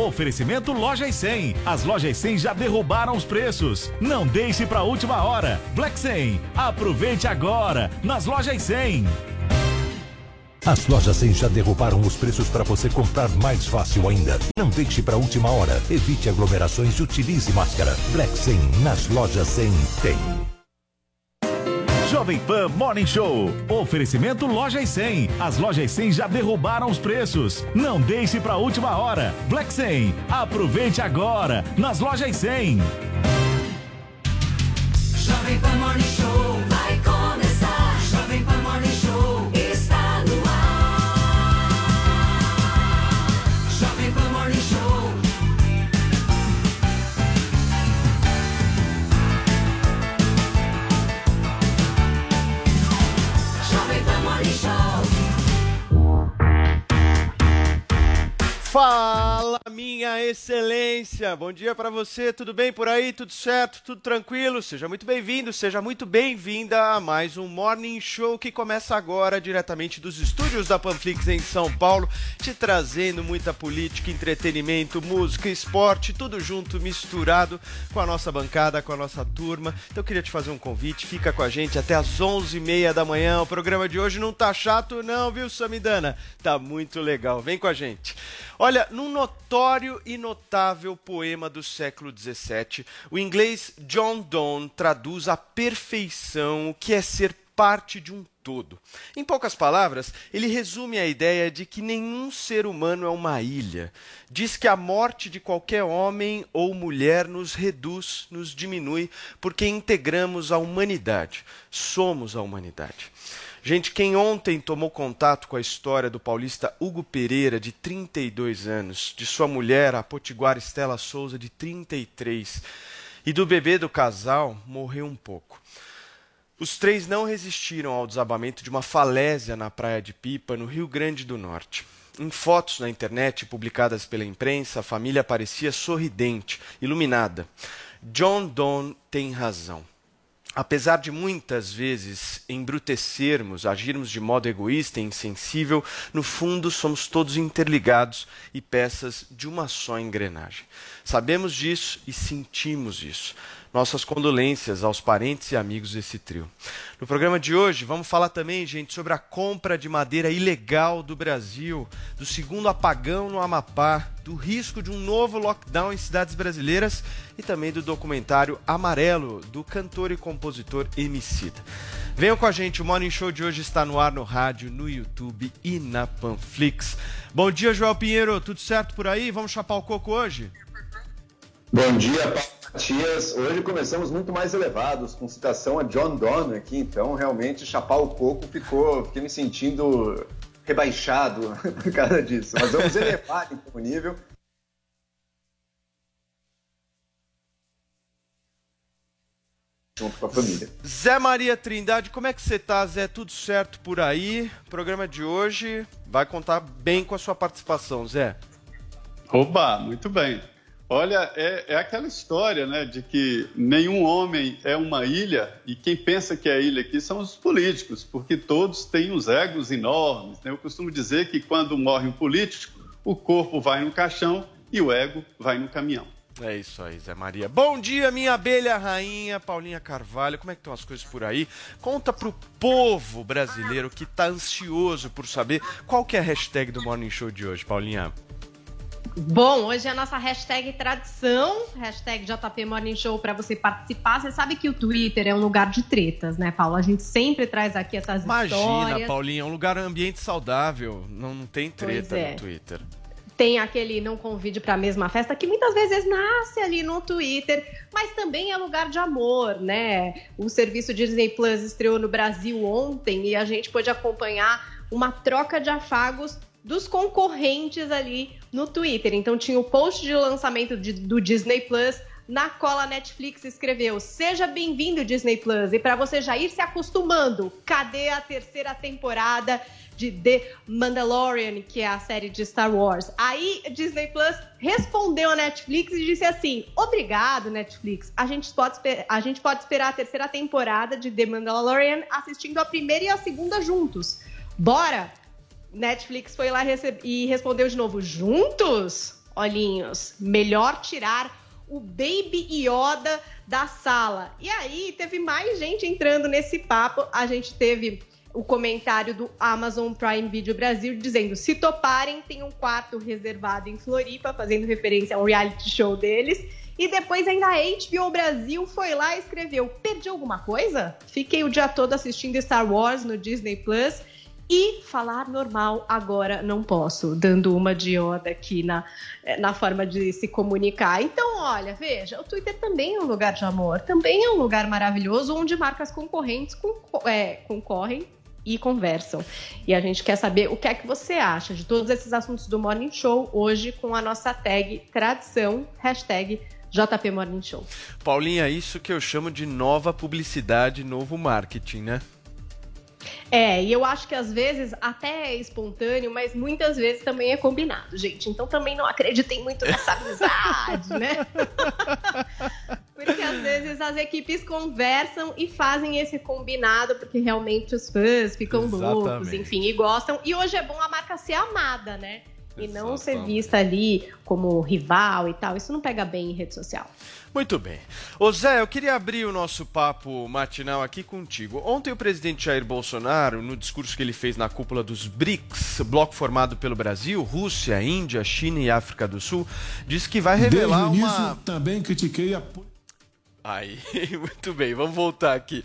Oferecimento Lojas 100. As Lojas 100 já derrubaram os preços. Não deixe para última hora. Black 100. Aproveite agora nas Lojas 100. As lojas 100 já derrubaram os preços para você comprar mais fácil ainda. Não deixe para última hora. Evite aglomerações e utilize máscara. Black 100 nas lojas 100 tem. Jovem Pan Morning Show. Oferecimento Lojas 100. As Lojas 100 já derrubaram os preços. Não deixe para última hora. Black 100. Aproveite agora nas Lojas 100. 放 minha excelência! Bom dia para você, tudo bem por aí? Tudo certo? Tudo tranquilo? Seja muito bem-vindo, seja muito bem-vinda a mais um Morning Show que começa agora diretamente dos estúdios da Panflix em São Paulo, te trazendo muita política, entretenimento, música, esporte, tudo junto, misturado com a nossa bancada, com a nossa turma. Então eu queria te fazer um convite, fica com a gente até às 11h30 da manhã. O programa de hoje não tá chato não, viu, Samidana? Tá muito legal, vem com a gente. Olha, num notório e notável poema do século XVII, o inglês John Donne traduz à perfeição o que é ser parte de um todo. Em poucas palavras, ele resume a ideia de que nenhum ser humano é uma ilha. Diz que a morte de qualquer homem ou mulher nos reduz, nos diminui, porque integramos a humanidade. Somos a humanidade. Gente, quem ontem tomou contato com a história do paulista Hugo Pereira, de 32 anos, de sua mulher, a potiguar Estela Souza, de 33, e do bebê do casal, morreu um pouco. Os três não resistiram ao desabamento de uma falésia na Praia de Pipa, no Rio Grande do Norte. Em fotos na internet publicadas pela imprensa, a família parecia sorridente, iluminada. John Donne tem razão. Apesar de muitas vezes embrutecermos, agirmos de modo egoísta e insensível, no fundo somos todos interligados e peças de uma só engrenagem. Sabemos disso e sentimos isso. Nossas condolências aos parentes e amigos desse trio. No programa de hoje, vamos falar também, gente, sobre a compra de madeira ilegal do Brasil, do segundo apagão no Amapá, do risco de um novo lockdown em cidades brasileiras e também do documentário Amarelo, do cantor e compositor Emicida. Venham com a gente, o Morning Show de hoje está no ar no rádio, no YouTube e na Panflix. Bom dia, Joel Pinheiro, tudo certo por aí? Vamos chapar o coco hoje? Bom dia, Paulo Matias. Hoje começamos muito mais elevados, com citação a John Donne aqui, então realmente chapar o coco ficou, fiquei me sentindo rebaixado por causa disso. Mas vamos elevar então, o nível. Junto com a família. Zé Maria Trindade, como é que você tá, Zé? Tudo certo por aí? O programa de hoje vai contar bem com a sua participação, Zé. Oba, muito bem. Olha, é, é, aquela história, né, de que nenhum homem é uma ilha e quem pensa que é ilha aqui são os políticos, porque todos têm os egos enormes. Né? Eu costumo dizer que quando morre um político, o corpo vai no caixão e o ego vai no caminhão. É isso aí, Zé Maria. Bom dia, minha abelha rainha, Paulinha Carvalho. Como é que estão as coisas por aí? Conta pro povo brasileiro que tá ansioso por saber qual que é a hashtag do Morning Show de hoje, Paulinha. Bom, hoje é a nossa hashtag tradição, hashtag JP Morning Show para você participar. Você sabe que o Twitter é um lugar de tretas, né, Paulo? A gente sempre traz aqui essas Imagina, histórias. Paulinha, é um lugar, ambiente saudável. Não, não tem treta é. no Twitter. Tem aquele não convide para a mesma festa que muitas vezes nasce ali no Twitter, mas também é lugar de amor, né? O serviço Disney Plus estreou no Brasil ontem e a gente pôde acompanhar uma troca de afagos dos concorrentes ali no Twitter. Então tinha o post de lançamento de- do Disney Plus. Na cola Netflix escreveu: Seja bem-vindo, Disney Plus. E para você já ir se acostumando, cadê a terceira temporada de The Mandalorian, que é a série de Star Wars? Aí Disney Plus respondeu a Netflix e disse assim: Obrigado, Netflix. A gente pode, a gente pode esperar a terceira temporada de The Mandalorian assistindo a primeira e a segunda juntos. Bora! Netflix foi lá e respondeu de novo, juntos? olhinhos, melhor tirar o Baby Yoda da sala. E aí teve mais gente entrando nesse papo. A gente teve o comentário do Amazon Prime Video Brasil dizendo: se toparem, tem um quarto reservado em Floripa, fazendo referência ao reality show deles. E depois ainda a HBO Brasil foi lá e escreveu: perdi alguma coisa? Fiquei o dia todo assistindo Star Wars no Disney Plus. E falar normal agora não posso, dando uma de Yoda aqui na, na forma de se comunicar. Então, olha, veja, o Twitter também é um lugar de amor, também é um lugar maravilhoso onde marcas concorrentes conco- é, concorrem e conversam. E a gente quer saber o que é que você acha de todos esses assuntos do Morning Show hoje com a nossa tag tradição, hashtag JP Morning Show. Paulinha, isso que eu chamo de nova publicidade, novo marketing, né? É, e eu acho que às vezes até é espontâneo, mas muitas vezes também é combinado, gente. Então também não acreditem muito nessa amizade, né? Porque às vezes as equipes conversam e fazem esse combinado, porque realmente os fãs ficam loucos, Exatamente. enfim, e gostam. E hoje é bom a marca ser amada, né? E não ser Exatamente. vista ali como rival e tal. Isso não pega bem em rede social. Muito bem. Ô Zé, eu queria abrir o nosso papo matinal aqui contigo. Ontem o presidente Jair Bolsonaro, no discurso que ele fez na cúpula dos BRICS, bloco formado pelo Brasil, Rússia, Índia, China e África do Sul, disse que vai revelar Desde o uma... início, também critiquei a. Aí, muito bem, vamos voltar aqui.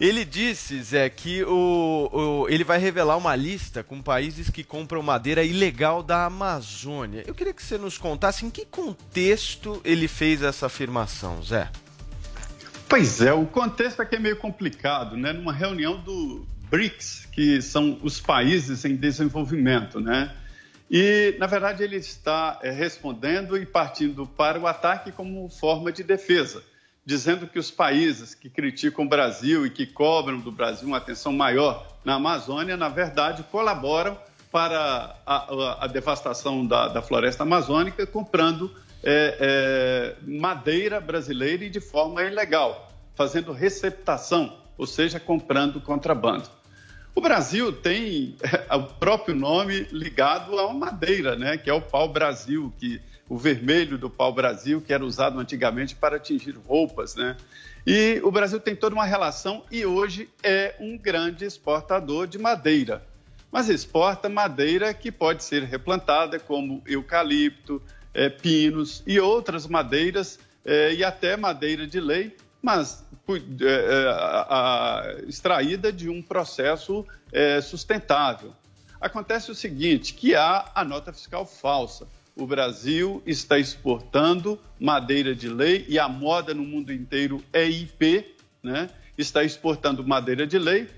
Ele disse, Zé, que o, o- ele vai revelar uma lista com países que compram madeira ilegal da Amazônia. Eu queria que você nos contasse em que contexto ele fez essa afirmação, Zé. Pois é, o contexto aqui é meio complicado, né? Numa reunião do BRICS, que são os países em desenvolvimento, né? E, na verdade, ele está eh, respondendo e partindo para o ataque como forma de defesa, dizendo que os países que criticam o Brasil e que cobram do Brasil uma atenção maior na Amazônia, na verdade, colaboram para a, a- a devastação da, da floresta amazônica, comprando eh, eh, madeira brasileira e de forma ilegal, fazendo receptação, ou seja, comprando contrabando. O Brasil tem eh, o próprio nome ligado uma madeira, né, que é o pau-brasil, que o vermelho do pau-brasil, que era usado antigamente para atingir roupas, né? E o Brasil tem toda uma relação e hoje é um grande exportador de madeira. Mas exporta madeira que pode ser replantada, como eucalipto, eh, pinos e outras madeiras, eh, e até madeira de lei, mas eh, eh, a- a- extraída de um processo eh, sustentável. Acontece o seguinte, que há a nota fiscal falsa. O Brasil está exportando madeira de lei e a moda no mundo inteiro é IP, né? Está exportando madeira de lei,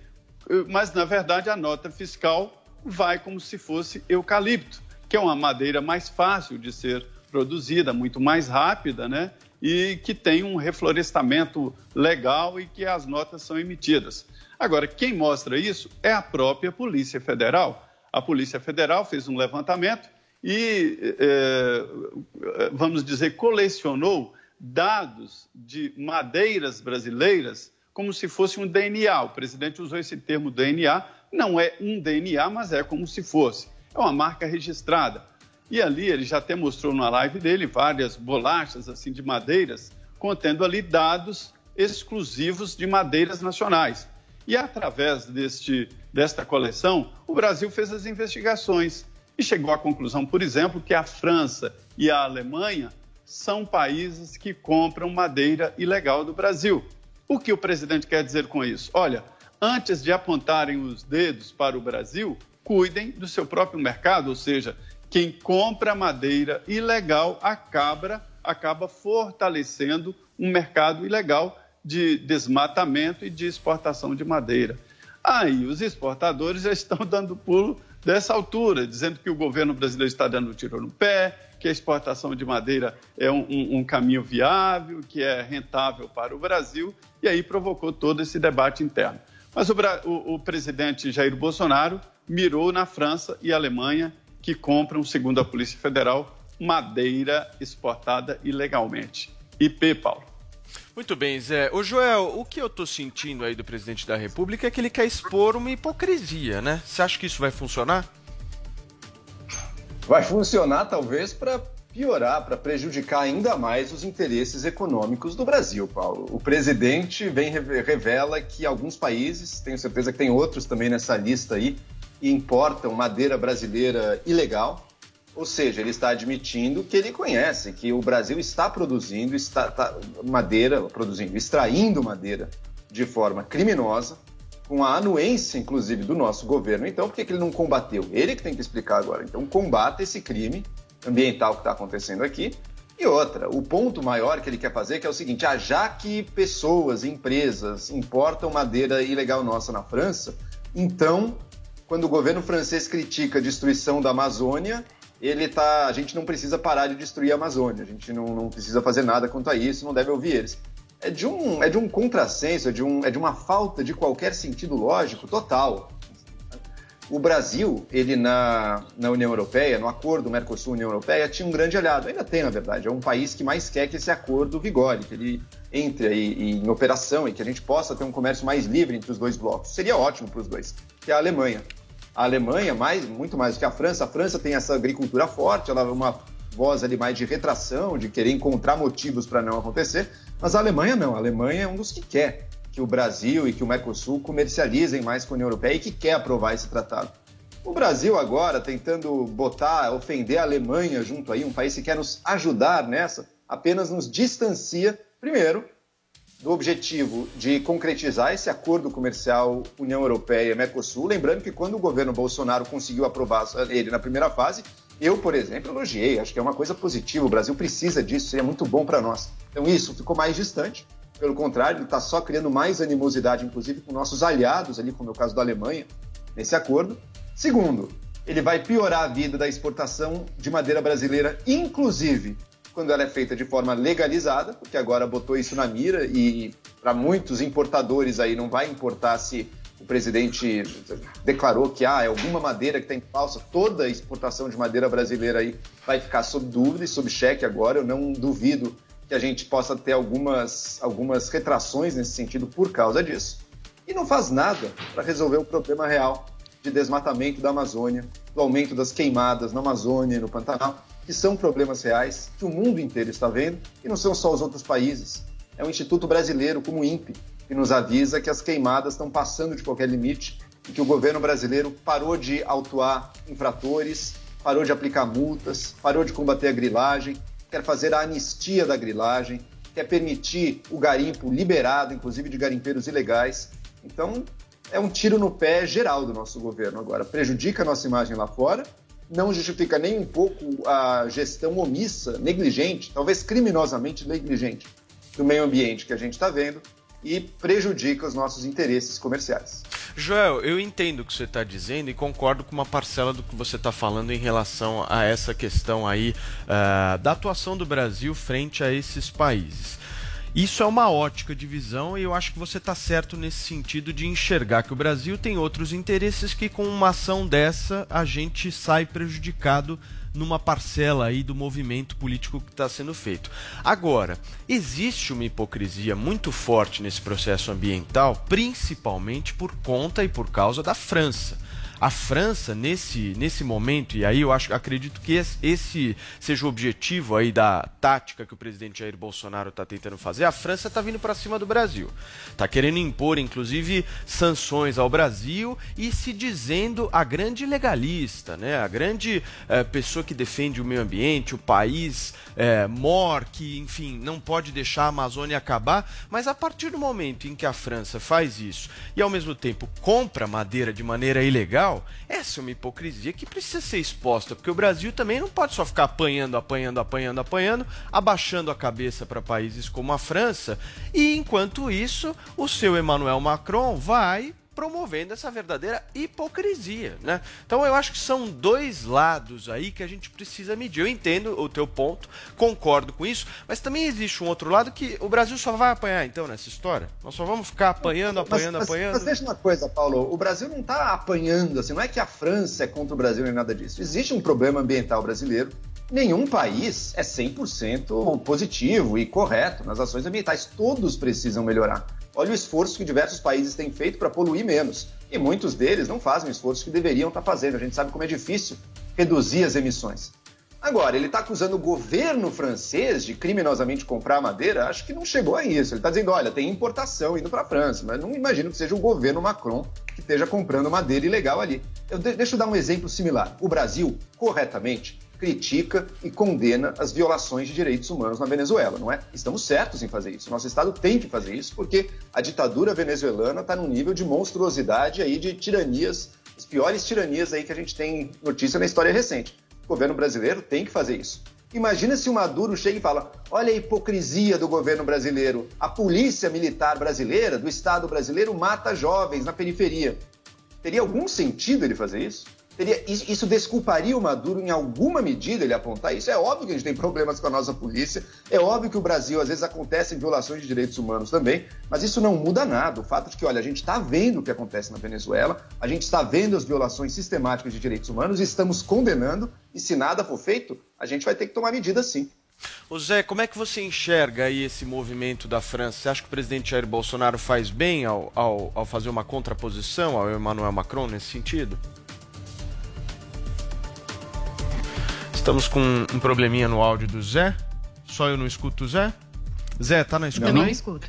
mas na verdade a nota fiscal vai como se fosse eucalipto, que é uma madeira mais fácil de ser produzida, muito mais rápida, né? E que tem um reflorestamento legal e que as notas são emitidas. Agora, quem mostra isso é a própria Polícia Federal. A Polícia Federal fez um levantamento e, eh, vamos dizer, colecionou dados de madeiras brasileiras como se fosse um DNA. O presidente usou esse termo DNA. Não é um DNA, mas é como se fosse. É uma marca registrada. E ali ele já até mostrou na live dele várias bolachas assim de madeiras, contendo ali dados exclusivos de madeiras nacionais. E através deste, desta coleção, o Brasil fez as investigações e chegou à conclusão, por exemplo, que a França e a Alemanha são países que compram madeira ilegal do Brasil. O que o presidente quer dizer com isso? Olha, antes de apontarem os dedos para o Brasil, cuidem do seu próprio mercado, ou seja, quem compra madeira ilegal acaba, acaba fortalecendo um mercado ilegal de desmatamento e de exportação de madeira. Aí os exportadores já estão dando pulo dessa altura, dizendo que o governo brasileiro está dando um tiro no pé, que a exportação de madeira é um, um- um caminho viável, que é rentável para o Brasil, e aí provocou todo esse debate interno. Mas o, o- o presidente Jair Bolsonaro mirou na França e Alemanha, que compram, segundo a Polícia Federal, madeira exportada ilegalmente. IP, Paulo. Muito bem, Zé. Ô Joel, o que eu tô sentindo aí do presidente da República é que ele quer expor uma hipocrisia, né? Você acha que isso vai funcionar? Vai funcionar, talvez, para piorar, para prejudicar ainda mais os interesses econômicos do Brasil, Paulo. O presidente vem revela que alguns países, tenho certeza que tem outros também nessa lista aí, importam madeira brasileira ilegal. Ou seja, ele está admitindo que ele conhece que o Brasil está produzindo está, tá, madeira, produzindo, extraindo madeira de forma criminosa, com a anuência, inclusive, do nosso governo. Então, por que, que ele não combateu? Ele que tem que explicar agora. Então, combata esse crime ambiental que está acontecendo aqui. E outra, o ponto maior que ele quer fazer que é o seguinte: ah, já que pessoas, empresas importam madeira ilegal nossa na França, então, quando o governo francês critica a destruição da Amazônia, ele tá, a gente não precisa parar de destruir a Amazônia, a gente não, não precisa fazer nada quanto a isso, não deve ouvir eles é de um, é de um contrassenso, é de, um, é de uma falta de qualquer sentido lógico total. O Brasil, ele na, na União Europeia, no acordo Mercosul-União Europeia, tinha um grande aliado. Ainda tem, na verdade. É um país que mais quer que esse acordo vigore, que ele entre aí em operação e que a gente possa ter um comércio mais livre entre os dois blocos. Seria ótimo para os dois, que é a Alemanha. A Alemanha, mais, muito mais do que a França, a França tem essa agricultura forte, ela é uma voz ali mais de retração, de querer encontrar motivos para não acontecer, mas a Alemanha não. A Alemanha é um dos que quer que o Brasil e que o Mercosul comercializem mais com a União Europeia e que quer aprovar esse tratado. O Brasil agora tentando botar, ofender a Alemanha junto aí, um país que quer nos ajudar nessa, apenas nos distancia, primeiro, do objetivo de concretizar esse acordo comercial União Europeia-Mercosul. Lembrando que quando o governo Bolsonaro conseguiu aprovar ele na primeira fase, eu, por exemplo, elogiei, acho que é uma coisa positiva. O Brasil precisa disso, seria muito bom para nós. Então, isso ficou mais distante. Pelo contrário, está só criando mais animosidade, inclusive com nossos aliados, ali, como é o caso da Alemanha, nesse acordo. Segundo, ele vai piorar a vida da exportação de madeira brasileira, inclusive quando ela é feita de forma legalizada, porque agora botou isso na mira e para muitos importadores aí não vai importar se o presidente declarou que ah, é alguma madeira que tem falsa, toda a exportação de madeira brasileira aí vai ficar sob dúvida e sob cheque agora. Eu não duvido que a gente possa ter algumas, algumas retrações nesse sentido por causa disso. E não faz nada para resolver o problema real de desmatamento da Amazônia, do aumento das queimadas na Amazônia e no Pantanal, que são problemas reais que o mundo inteiro está vendo e não são só os outros países. É o Instituto Brasileiro, como o INPE, que nos avisa que as queimadas estão passando de qualquer limite e que o governo brasileiro parou de autuar infratores, parou de aplicar multas, parou de combater a grilagem, quer fazer a anistia da grilagem, quer permitir o garimpo liberado, inclusive de garimpeiros ilegais. Então, é um tiro no pé geral do nosso governo agora. Prejudica a nossa imagem lá fora, não justifica nem um pouco a gestão omissa, negligente, talvez criminosamente negligente do meio ambiente que a gente está vendo e prejudica os nossos interesses comerciais. Joel, eu entendo o que você está dizendo e concordo com uma parcela do que você está falando em relação a essa questão aí uh, da atuação do Brasil frente a esses países. Isso é uma ótica de visão e eu acho que você está certo nesse sentido de enxergar que o Brasil tem outros interesses que com uma ação dessa a gente sai prejudicado numa parcela aí do movimento político que está sendo feito. Agora, existe uma hipocrisia muito forte nesse processo ambiental, principalmente por conta e por causa da França a França nesse, nesse momento, e aí eu acho, acredito que esse seja o objetivo aí da tática que o presidente Jair Bolsonaro está tentando fazer, a França está vindo para cima do Brasil. Está querendo impor, inclusive, sanções ao Brasil e se dizendo a grande legalista, né? a grande é, pessoa que defende o meio ambiente, o país é, mor, que, enfim, não pode deixar a Amazônia acabar, mas a partir do momento em que a França faz isso e ao mesmo tempo compra madeira de maneira ilegal, essa é uma hipocrisia que precisa ser exposta, porque o Brasil também não pode só ficar apanhando, apanhando, apanhando, apanhando, abaixando a cabeça para países como a França, e enquanto isso, o seu Emmanuel Macron vai promovendo essa verdadeira hipocrisia, né? Então eu acho que são dois lados aí que a gente precisa medir. Eu entendo o teu ponto, concordo com isso, mas também existe um outro lado que o Brasil só vai apanhar então nessa história. Nós só vamos ficar apanhando, apanhando, mas, mas, apanhando. Mas deixa uma coisa, Paulo, o Brasil não está apanhando, assim, não é que a França é contra o Brasil nem nada disso. Existe um problema ambiental brasileiro. Nenhum país é 100% positivo e correto nas ações ambientais. Todos precisam melhorar. Olha o esforço que diversos países têm feito para poluir menos. E muitos deles não fazem o esforço que deveriam estar tá fazendo. A gente sabe como é difícil reduzir as emissões. Agora, ele está acusando o governo francês de criminosamente comprar madeira? Acho que não chegou a isso. Ele está dizendo, olha, tem importação indo para a França, mas não imagino que seja o governo Macron que esteja comprando madeira ilegal ali. Eu de deixa eu dar um exemplo similar. O Brasil, corretamente, critica e condena as violações de direitos humanos na Venezuela, não é? Estamos certos em fazer isso. Nosso Estado tem que fazer isso porque a ditadura venezuelana está num nível de monstruosidade aí de tiranias, as piores tiranias aí que a gente tem notícia na história recente. O governo brasileiro tem que fazer isso. Imagina se o Maduro chega e fala: olha a hipocrisia do governo brasileiro. A polícia militar brasileira, do Estado brasileiro, mata jovens na periferia. Teria algum sentido ele fazer isso? Teria, isso desculparia o Maduro em alguma medida ele apontar isso? É óbvio que a gente tem problemas com a nossa polícia, é óbvio que o Brasil às vezes acontecem violações de direitos humanos também, mas isso não muda nada. O fato de que, olha, a gente está vendo o que acontece na Venezuela, a gente está vendo as violações sistemáticas de direitos humanos estamos condenando, e se nada for feito, a gente vai ter que tomar medidas sim. Ô Zé, como é que você enxerga aí esse movimento da França? Você acha que o presidente Jair Bolsonaro faz bem ao, ao, ao fazer uma contraposição ao Emmanuel Macron nesse sentido? Estamos com um probleminha no áudio do Zé. Só eu não escuto o Zé? Zé, tá na escuta? Também não escuta.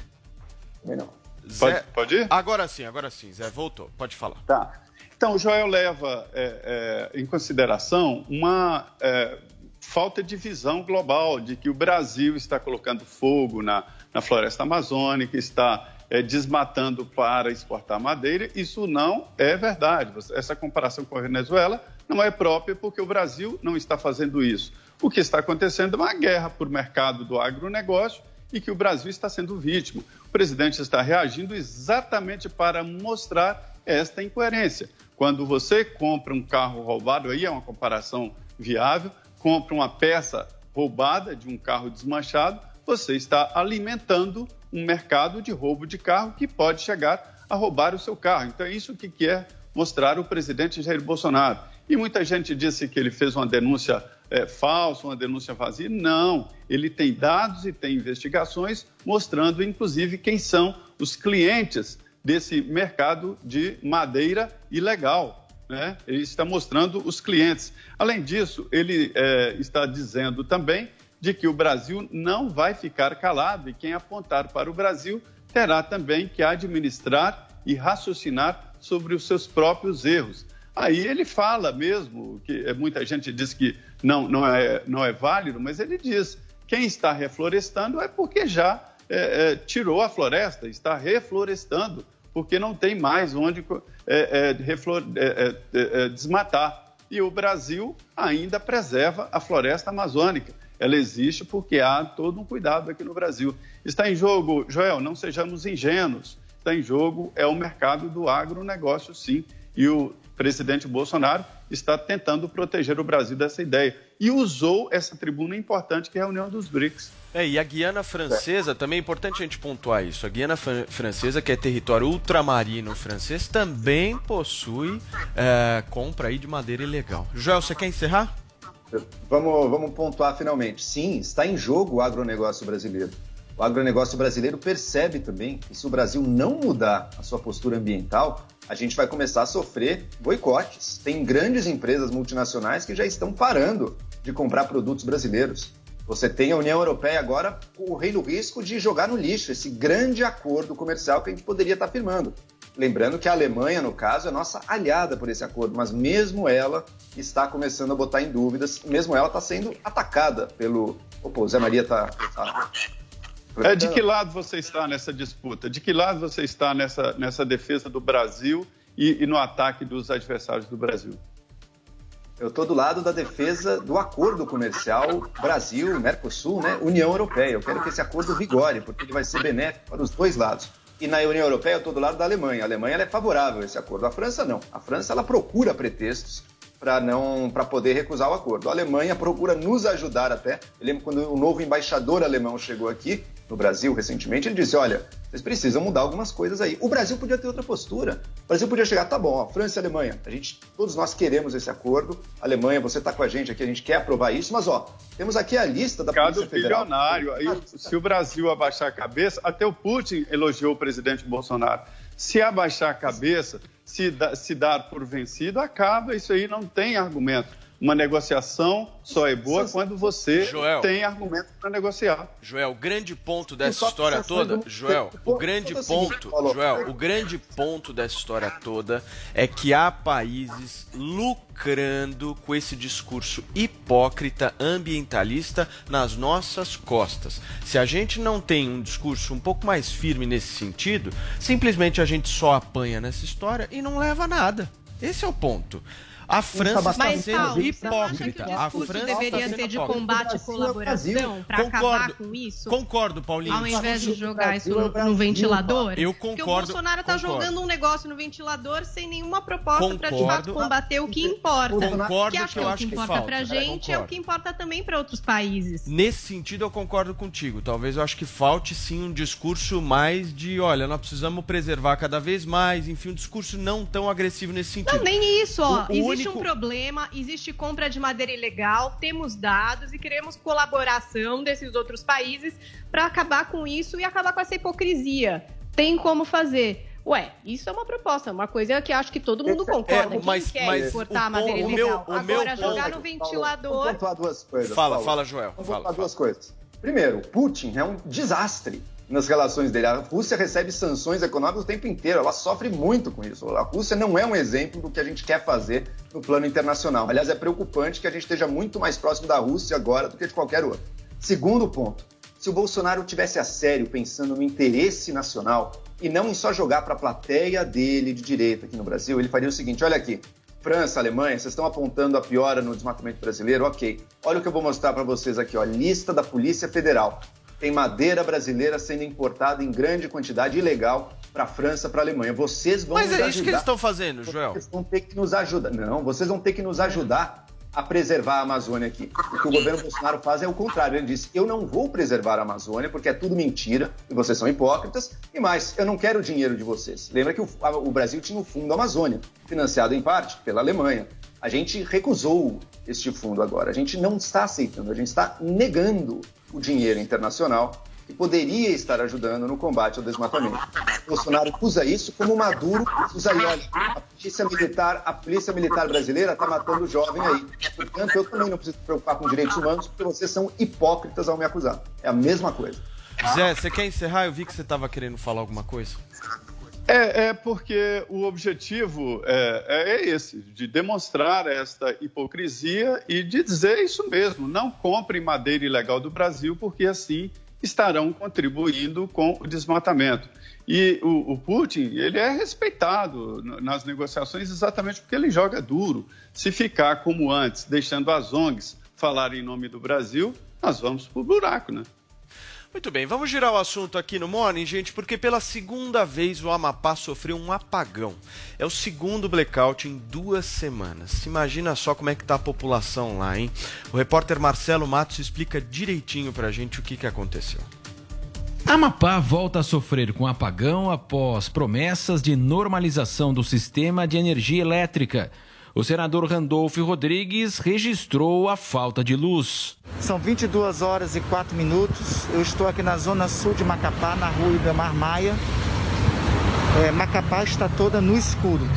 Também não. Zé... Pode, pode ir? Agora sim, agora sim, Zé, voltou. Pode falar. Tá. Então, o Joel leva é, é, em consideração uma é, falta de visão global de que o Brasil está colocando fogo na, na floresta amazônica, está é, desmatando para exportar madeira. Isso não é verdade. Essa comparação com a Venezuela não é própria porque o Brasil não está fazendo isso. O que está acontecendo é uma guerra por mercado do agronegócio e que o Brasil está sendo vítima. O presidente está reagindo exatamente para mostrar esta incoerência. Quando você compra um carro roubado, aí é uma comparação viável, compra uma peça roubada de um carro desmanchado, você está alimentando um mercado de roubo de carro que pode chegar a roubar o seu carro. Então é isso que quer mostrar o presidente Jair Bolsonaro. E muita gente disse que ele fez uma denúncia é, falsa, uma denúncia vazia. Não, ele tem dados e tem investigações mostrando, inclusive, quem são os clientes desse mercado de madeira ilegal. Né? Ele está mostrando os clientes. Além disso, ele é, está dizendo também de que o Brasil não vai ficar calado e quem apontar para o Brasil terá também que administrar e raciocinar sobre os seus próprios erros. Aí ele fala mesmo, que muita gente diz que não, não, é, não é válido, mas ele diz: quem está reflorestando é porque já é, é, tirou a floresta, está reflorestando, porque não tem mais onde é, reflor, desmatar. E o Brasil ainda preserva a floresta amazônica. Ela existe porque há todo um cuidado aqui no Brasil. Está em jogo, Joel, não sejamos ingênuos. Está em jogo é o mercado do agronegócio, sim. E o presidente Bolsonaro está tentando proteger o Brasil dessa ideia. E usou essa tribuna importante que é a reunião dos BRICS. É, e a Guiana Francesa, também é importante a gente pontuar isso. A Guiana Francesa, que é território ultramarino francês, também possui é, compra aí de madeira ilegal. Joel, você quer encerrar? Vamos, vamos pontuar finalmente. Sim, está em jogo o agronegócio brasileiro. O agronegócio brasileiro percebe também que se o Brasil não mudar a sua postura ambiental, a gente vai começar a sofrer boicotes. Tem grandes empresas multinacionais que já estão parando de comprar produtos brasileiros. Você tem a União Europeia agora correndo o risco de jogar no lixo esse grande acordo comercial que a gente poderia estar firmando. Lembrando que a Alemanha, no caso, é nossa aliada por esse acordo, mas mesmo ela está começando a botar em dúvidas, mesmo ela está sendo atacada pelo. Opa, o Zé Maria está. Tá... É, de que lado você está nessa disputa? De que lado você está nessa, nessa defesa do Brasil e, e no ataque dos adversários do Brasil? Eu estou do lado da defesa do acordo comercial Brasil, Mercosul, né? União Europeia. Eu quero que esse acordo vigore, porque ele vai ser benéfico para os dois lados. E na União Europeia eu estou do lado da Alemanha. A Alemanha é favorável a esse acordo. A França não. A França ela procura pretextos para não para poder recusar o acordo. A Alemanha procura nos ajudar até. Eu lembro quando o novo embaixador alemão chegou aqui no Brasil recentemente, ele disse: "Olha, vocês precisam mudar algumas coisas aí". O Brasil podia ter outra postura. O Brasil podia chegar, tá bom, ó, França e Alemanha, a gente todos nós queremos esse acordo. Alemanha, você está com a gente aqui, a gente quer aprovar isso, mas ó, temos aqui a lista da Caso Polícia Federal. bilionário. Aí, se o Brasil abaixar a cabeça, até o Putin elogiou o presidente Bolsonaro. Se abaixar a cabeça, se, da, se dar por vencido, acaba. Isso aí não tem argumento. Uma negociação só é boa quando você Joel. tem argumento para negociar. Joel, o grande ponto dessa história toda, do- Joel, o grande é ponto. Joel, o grande ponto dessa história toda é que há países lucrando com esse discurso hipócrita ambientalista nas nossas costas. Se a gente não tem um discurso um pouco mais firme nesse sentido, simplesmente a gente só apanha nessa história e não leva a nada. Esse é o ponto. A França está sendo Paulo, que hipócrita. o A discurso França deveria está ser de combate e colaboração para acabar Concordo. com isso? Concordo, Paulinho. Ao invés de jogar isso é no, no ventilador? Eu Porque o concordo, Bolsonaro tá concordo. jogando um negócio no ventilador sem nenhuma proposta para de fato Concordo. combater o que importa. Concordo que que acho que eu é o acho que que importa pra gente, é o Concordo. que importa também para outros países. Nesse sentido, eu concordo contigo. Talvez eu acho que falte sim um discurso mais de, olha, nós precisamos preservar cada vez mais, enfim, um discurso não tão agressivo nesse sentido. Não, nem isso, ó. O- o existe único- um problema, existe compra de madeira ilegal, temos dados e queremos colaboração desses outros países para acabar com isso e acabar com essa hipocrisia. Tem como fazer. Ué, isso é uma proposta, uma coisa que acho que todo mundo concorda. é, Quem mas- quer mas exportar o madeira o meu- ilegal? o meu Agora, jogar ponto- no ventilador. Vamos pontuar duas coisas. Fala, fala, Joel. Vamos Fala, pontuar fala. duas coisas. Primeiro, Putin é um desastre nas relações dele. A Rússia recebe sanções econômicas o tempo inteiro, ela sofre muito com isso. A Rússia não é um exemplo do que a gente quer fazer no plano internacional. Aliás, é preocupante que a gente esteja muito mais próximo da Rússia agora do que de qualquer outro. Segundo ponto, se o Bolsonaro tivesse a sério pensando no interesse nacional e não em só jogar para a plateia dele de direita aqui no Brasil, ele faria o seguinte: olha aqui, França, Alemanha, vocês estão apontando a piora no desmatamento brasileiro, ok. Olha o que eu vou mostrar para vocês aqui, ó, lista da Polícia Federal. Tem madeira brasileira sendo importada em grande quantidade ilegal para a França, para a Alemanha. Vocês vão Mas nos é isso que ajudar. eles estão fazendo, Joel. Vocês vão ter que nos ajudar. Não, vocês vão ter que nos ajudar a preservar a Amazônia aqui. O que o governo Bolsonaro faz é o contrário. Ele disse: eu não vou preservar a Amazônia porque é tudo mentira e vocês são hipócritas. E mais, eu não quero o dinheiro de vocês. Lembra que o, a- o Brasil tinha o Fundo Amazônia, financiado em parte pela Alemanha. A gente recusou este fundo agora. A gente não está aceitando, a gente está negando o dinheiro internacional que poderia estar ajudando no combate ao desmatamento. Bolsonaro usa isso como Maduro usa aí, olha, a polícia militar, a polícia militar brasileira está matando jovem aí. Portanto, eu também não preciso me preocupar com direitos humanos porque vocês são hipócritas ao me acusar. É a mesma coisa. Zé, você quer encerrar? Eu vi que você estava querendo falar alguma coisa. É, é porque o objetivo é, é esse, de demonstrar esta hipocrisia e de dizer isso mesmo. Não comprem madeira ilegal do Brasil, porque assim estarão contribuindo com o desmatamento. E o, o Putin, ele é respeitado nas negociações exatamente porque ele joga duro. Se ficar como antes, deixando as ONGs falarem em nome do Brasil, nós vamos pro buraco, né? Muito bem, vamos girar o assunto aqui no Morning, gente, porque pela segunda vez o Amapá sofreu um apagão. É o segundo blackout em duas semanas. Imagina só como é que tá a população lá, hein? O repórter Marcelo Matos explica direitinho pra gente o que, que aconteceu. Amapá volta a sofrer com apagão após promessas de normalização do sistema de energia elétrica. O senador Randolfo Rodrigues registrou a falta de luz. São 22 horas e 4 minutos. Eu estou aqui na zona sul de Macapá, na rua Ibamar Maia. É, Macapá está toda no escuro,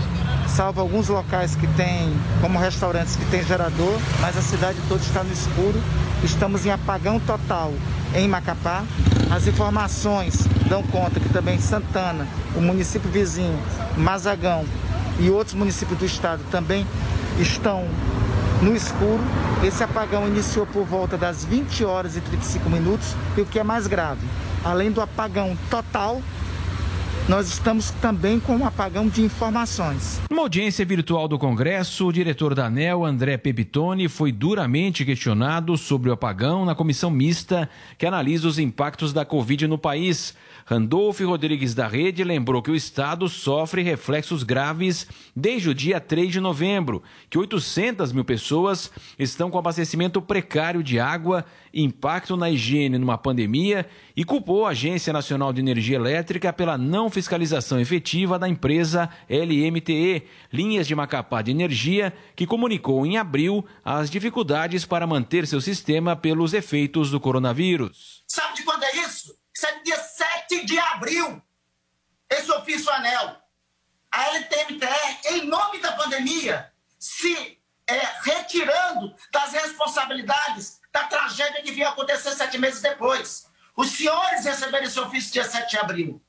salvo alguns locais que tem, como restaurantes que tem gerador, mas a cidade toda está no escuro. Estamos em apagão total em Macapá. As informações dão conta que também Santana, o município vizinho, Mazagão e outros municípios do estado também estão no escuro. Esse apagão iniciou por volta das 20 horas e 35 minutos e o que é mais grave, além do apagão total, nós estamos também com um apagão de informações. Numa audiência virtual do Congresso, o diretor da ANEL, André Pepitone, foi duramente questionado sobre o apagão na comissão mista que analisa os impactos da Covid no país. Randolfo Rodrigues da Rede lembrou que o Estado sofre reflexos graves desde o dia 3 de novembro, que 800 mil pessoas estão com abastecimento precário de água, impacto na higiene numa pandemia e culpou a Agência Nacional de Energia Elétrica pela não fiscalização efetiva da empresa LMTE, Linhas de Macapá de Energia, que comunicou em abril as dificuldades para manter seu sistema pelos efeitos do coronavírus. Sabe de quando é isso? É dia 7 de abril. Esse ofício anel. A LTMTE, em nome da pandemia, se é, retirando das responsabilidades da tragédia que vinha acontecer sete meses depois. Os senhores receberam esse ofício dia 7 de abril.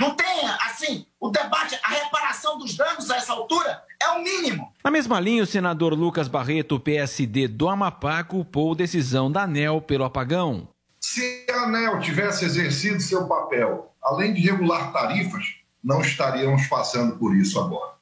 Não tem, assim, o debate, a reparação dos danos a essa altura é o mínimo. Na mesma linha, o senador Lucas Barreto, PSD do Amapá, culpou decisão da ANEL pelo apagão. Se a ANEL tivesse exercido seu papel, além de regular tarifas, não estaríamos passando por isso agora.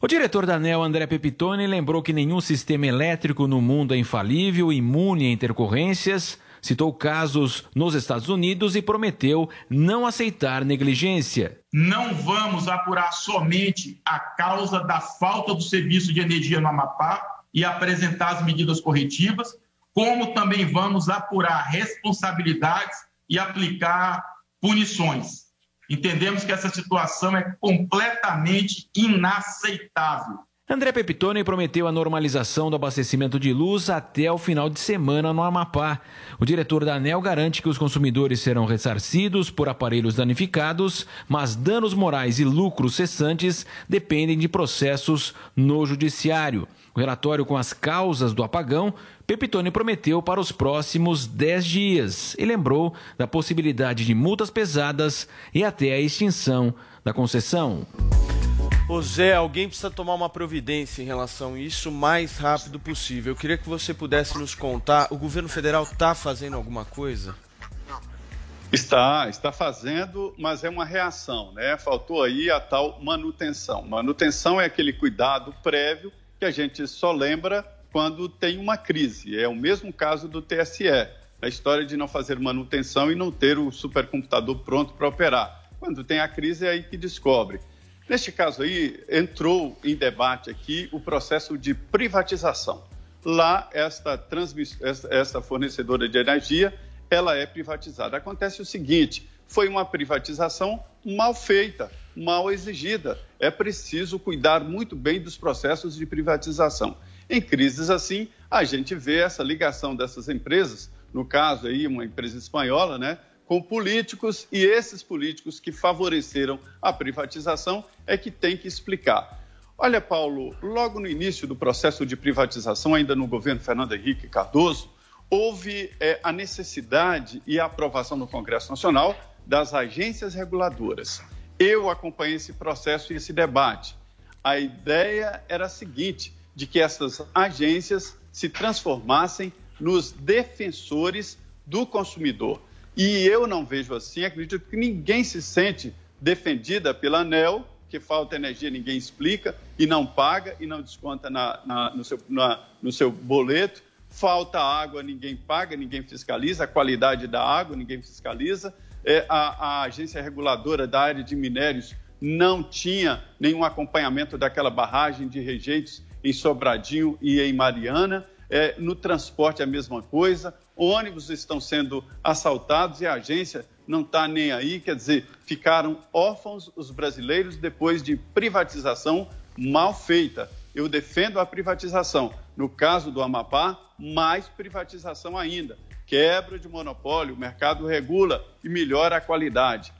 O diretor da ANEL, André Pepitone, lembrou que nenhum sistema elétrico no mundo é infalível, imune a intercorrências, citou casos nos Estados Unidos e prometeu não aceitar negligência. Não vamos apurar somente a causa da falta do serviço de energia no Amapá e apresentar as medidas corretivas, como também vamos apurar responsabilidades e aplicar punições. Entendemos que essa situação é completamente inaceitável. André Pepitone prometeu a normalização do abastecimento de luz até o final de semana no Amapá. O diretor da ANEL garante que os consumidores serão ressarcidos por aparelhos danificados, mas danos morais e lucros cessantes dependem de processos no judiciário. O relatório com as causas do apagão, Pepitone prometeu para os próximos 10 dias e lembrou da possibilidade de multas pesadas e até a extinção da concessão. Ô Zé, alguém precisa tomar uma providência em relação a isso o mais rápido possível. Eu queria que você pudesse nos contar, o governo federal está fazendo alguma coisa? Está, está fazendo, mas é uma reação, né? Faltou aí a tal manutenção. Manutenção é aquele cuidado prévio que a gente só lembra quando tem uma crise. É o mesmo caso do TSE, a história de não fazer manutenção e não ter o supercomputador pronto para operar. Quando tem a crise é aí que descobre. Neste caso aí, entrou em debate aqui o processo de privatização. Lá, esta, transmiss... esta fornecedora de energia, ela é privatizada. Acontece o seguinte, foi uma privatização mal feita, mal exigida. É preciso cuidar muito bem dos processos de privatização. Em crises assim, a gente vê essa ligação dessas empresas, no caso aí, uma empresa espanhola, né, com políticos e esses políticos que favoreceram a privatização é que tem que explicar. Olha, Paulo, logo no início do processo de privatização, ainda no governo Fernando Henrique Cardoso, houve é, a necessidade e a aprovação no Congresso Nacional das agências reguladoras. Eu acompanhei esse processo e esse debate. A ideia era a seguinte: de que essas agências se transformassem nos defensores do consumidor. E eu não vejo assim, acredito que ninguém se sente defendida pela ANEL, que falta energia, ninguém explica, e não paga e não desconta na, na, no, seu, na, no seu boleto. Falta água, ninguém paga, ninguém fiscaliza. A qualidade da água, ninguém fiscaliza. É, a, a agência reguladora da área de minérios não tinha nenhum acompanhamento daquela barragem de rejeitos em Sobradinho e em Mariana. É, no transporte, a mesma coisa. Ônibus estão sendo assaltados e a agência não está nem aí. Quer dizer, ficaram órfãos os brasileiros depois de privatização mal feita. Eu defendo a privatização. No caso do Amapá, mais privatização ainda. Quebra de monopólio, o mercado regula e melhora a qualidade.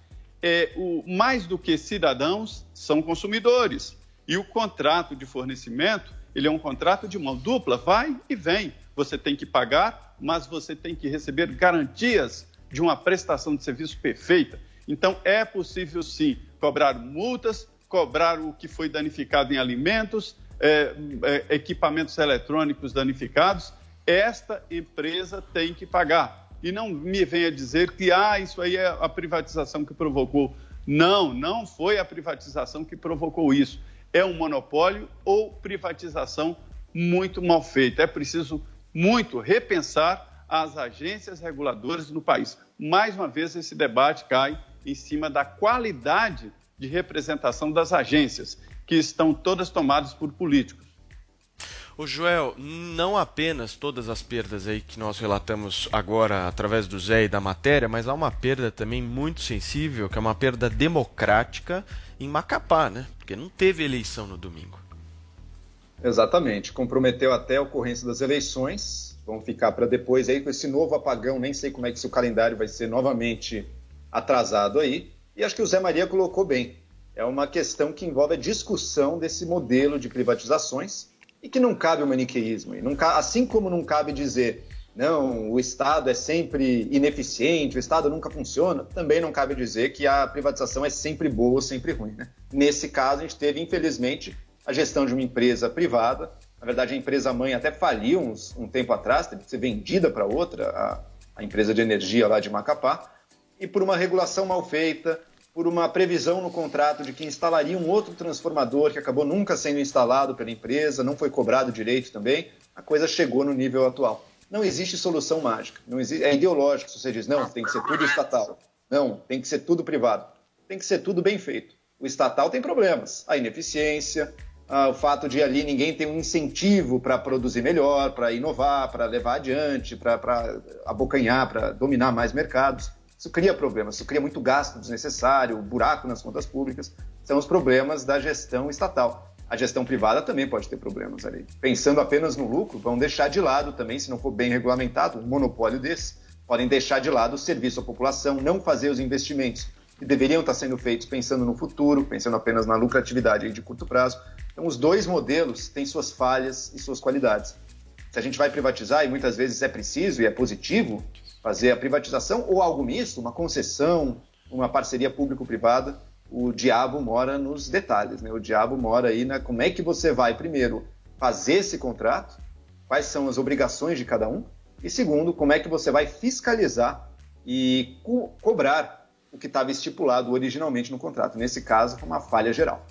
É, o, mais do que cidadãos, são consumidores. E o contrato de fornecimento, ele é um contrato de mão dupla, vai e vem. Você tem que pagar, mas você tem que receber garantias de uma prestação de serviço perfeita. Então, é possível sim cobrar multas, cobrar o que foi danificado em alimentos, é, é, equipamentos eletrônicos danificados. Esta empresa tem que pagar. E não me venha dizer que ah, isso aí é a privatização que provocou. Não, não foi a privatização que provocou isso é um monopólio ou privatização muito mal feita. É preciso muito repensar as agências reguladoras no país. Mais uma vez, esse debate cai em cima da qualidade de representação das agências, que estão todas tomadas por políticos. O Joel, não apenas todas as perdas aí que nós relatamos agora através do Zé e da matéria, mas há uma perda também muito sensível, que é uma perda democrática em Macapá, né? Porque não teve eleição no domingo. Exatamente. Comprometeu até a ocorrência das eleições. Vão ficar para depois aí com esse novo apagão. Nem sei como é que se o calendário vai ser novamente atrasado aí. E acho que o Zé Maria colocou bem. É uma questão que envolve a discussão desse modelo de privatizações. e que não cabe o maniqueísmo. Não Assim como não cabe dizer não, o Estado é sempre ineficiente, o Estado nunca funciona, também não cabe dizer que a privatização é sempre boa ou sempre ruim. Né? Nesse caso, a gente teve, infelizmente, a gestão de uma empresa privada. Na verdade, a empresa mãe até faliu uns, um tempo atrás, teve que ser vendida para outra, a, a empresa de energia lá de Macapá, e por uma regulação mal feita, por uma previsão no contrato de que instalaria um outro transformador que acabou nunca sendo instalado pela empresa, não foi cobrado direito também, a coisa chegou no nível atual. Não existe solução mágica, não existe, é ideológico se você diz, não, tem que ser tudo estatal, não, tem que ser tudo privado, tem que ser tudo bem feito. O estatal tem problemas, a ineficiência, o fato de ali ninguém tem um incentivo para produzir melhor, para inovar, para levar adiante, para abocanhar, para dominar mais mercados. Isso cria problemas, isso cria muito gasto desnecessário, buraco nas contas públicas. São os problemas da gestão estatal. A gestão privada também pode ter problemas ali. Pensando apenas no lucro, vão deixar de lado também, se não for bem regulamentado, um monopólio desse, podem deixar de lado o serviço à população, não fazer os investimentos que deveriam estar sendo feitos pensando no futuro, pensando apenas na lucratividade de curto prazo. Então, os dois modelos têm suas falhas e suas qualidades. Se a gente vai privatizar, e muitas vezes é preciso e é positivo fazer a privatização ou algo misto, uma concessão, uma parceria público-privada, o diabo mora nos detalhes, né? O diabo mora aí na como é que você vai, primeiro, fazer esse contrato, quais são as obrigações de cada um, e segundo, como é que você vai fiscalizar e co cobrar o que estava estipulado originalmente no contrato. Nesse caso, foi uma falha geral.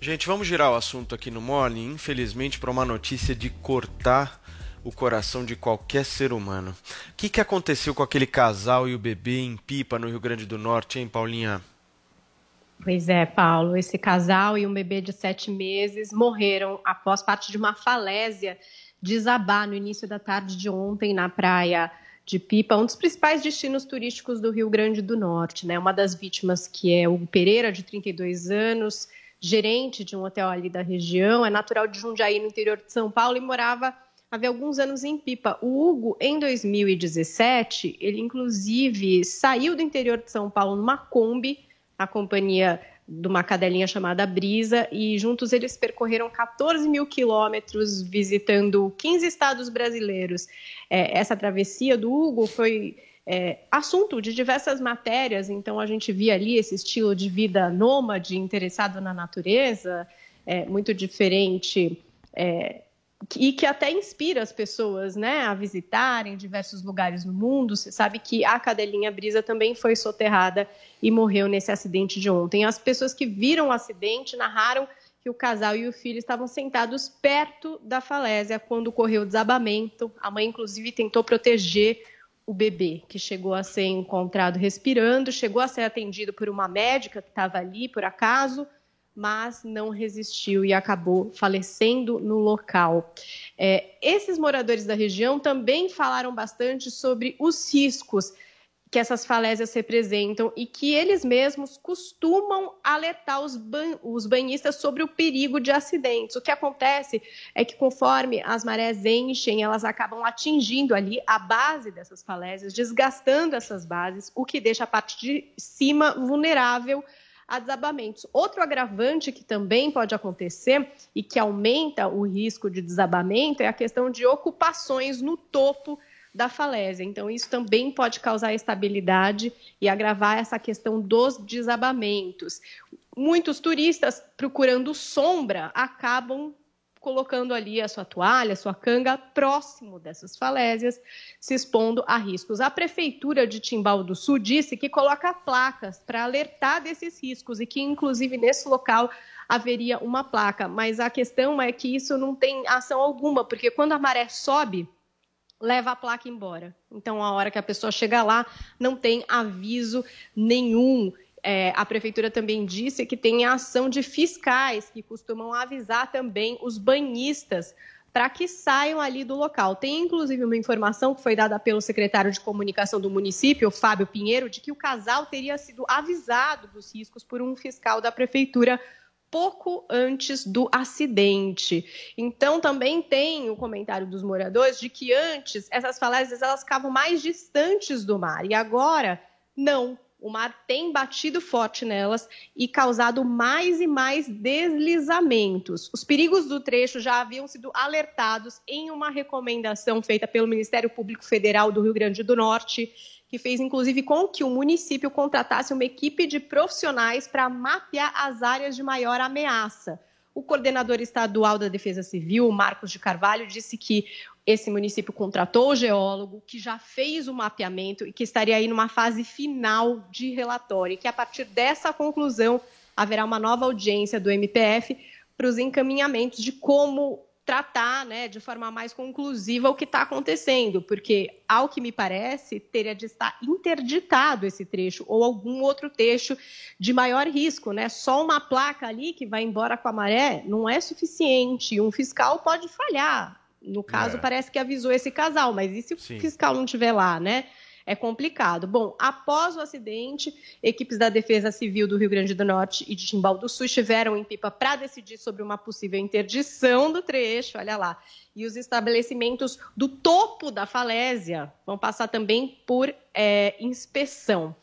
Gente, vamos girar o assunto aqui no Morning, infelizmente, para uma notícia de cortar o coração de qualquer ser humano. O que, que aconteceu com aquele casal e o bebê em Pipa, no Rio Grande do Norte, hein, Paulinha? Pois é, Paulo. Esse casal e um bebê de sete meses morreram após parte de uma falésia desabar no início da tarde de ontem na praia de Pipa, um dos principais destinos turísticos do Rio Grande do Norte. Né? Uma das vítimas, que é o Pereira, de 32 anos, gerente de um hotel ali da região, é natural de Jundiaí, no interior de São Paulo, e morava havia alguns anos em Pipa. O Hugo, em 2017, ele inclusive saiu do interior de São Paulo numa Kombi, a companhia de uma cadelinha chamada Brisa, e juntos eles percorreram 14 mil quilômetros, visitando 15 estados brasileiros. É, essa travessia do Hugo foi é, assunto de diversas matérias, então a gente via ali esse estilo de vida nômade, interessado na natureza, é, muito diferente. É, e que até inspira as pessoas né, a visitarem diversos lugares no mundo. Você sabe que a cadelinha Brisa também foi soterrada e morreu nesse acidente de ontem. As pessoas que viram o acidente narraram que o casal e o filho estavam sentados perto da falésia quando ocorreu o desabamento. A mãe, inclusive, tentou proteger o bebê, que chegou a ser encontrado respirando, chegou a ser atendido por uma médica que estava ali, por acaso, mas não resistiu e acabou falecendo no local. É, esses moradores da região também falaram bastante sobre os riscos que essas falésias representam e que eles mesmos costumam alertar os, ban os banhistas sobre o perigo de acidentes. O que acontece é que conforme as marés enchem, elas acabam atingindo ali a base dessas falésias, desgastando essas bases, o que deixa a parte de cima vulnerável a desabamentos. Outro agravante que também pode acontecer e que aumenta o risco de desabamento é a questão de ocupações no topo da falésia. Então, isso também pode causar estabilidade e agravar essa questão dos desabamentos. Muitos turistas procurando sombra acabam colocando ali a sua toalha, a sua canga próximo dessas falésias, se expondo a riscos. A prefeitura de Timbal do Sul disse que coloca placas para alertar desses riscos e que inclusive nesse local haveria uma placa, mas a questão é que isso não tem ação alguma, porque quando a maré sobe, leva a placa embora. Então, a hora que a pessoa chega lá, não tem aviso nenhum. É, a prefeitura também disse que tem ação de fiscais que costumam avisar também os banhistas para que saiam ali do local. Tem inclusive uma informação que foi dada pelo secretário de comunicação do município, Fábio Pinheiro, de que o casal teria sido avisado dos riscos por um fiscal da prefeitura pouco antes do acidente. Então também tem o comentário dos moradores de que antes essas falésias elas ficavam mais distantes do mar e agora não o mar tem batido forte nelas e causado mais e mais deslizamentos. Os perigos do trecho já haviam sido alertados em uma recomendação feita pelo Ministério Público Federal do Rio Grande do Norte, que fez inclusive com que o município contratasse uma equipe de profissionais para mapear as áreas de maior ameaça. O coordenador estadual da Defesa Civil, Marcos de Carvalho, disse que esse município contratou o geólogo, que já fez o mapeamento e que estaria aí numa fase final de relatório, e que a partir dessa conclusão haverá uma nova audiência do MPF para os encaminhamentos de como tratar né, de forma mais conclusiva o que está acontecendo, porque, ao que me parece, teria de estar interditado esse trecho ou algum outro trecho de maior risco. Né? Só uma placa ali que vai embora com a maré não é suficiente. Um fiscal pode falhar. No caso, É. parece que avisou esse casal, mas e se Sim. o fiscal não estiver lá, né? É complicado. Bom, após o acidente, equipes da Defesa Civil do Rio Grande do Norte e de Timbal do Sul estiveram em Pipa para decidir sobre uma possível interdição do trecho, olha lá. E os estabelecimentos do topo da falésia vão passar também por é, inspeção.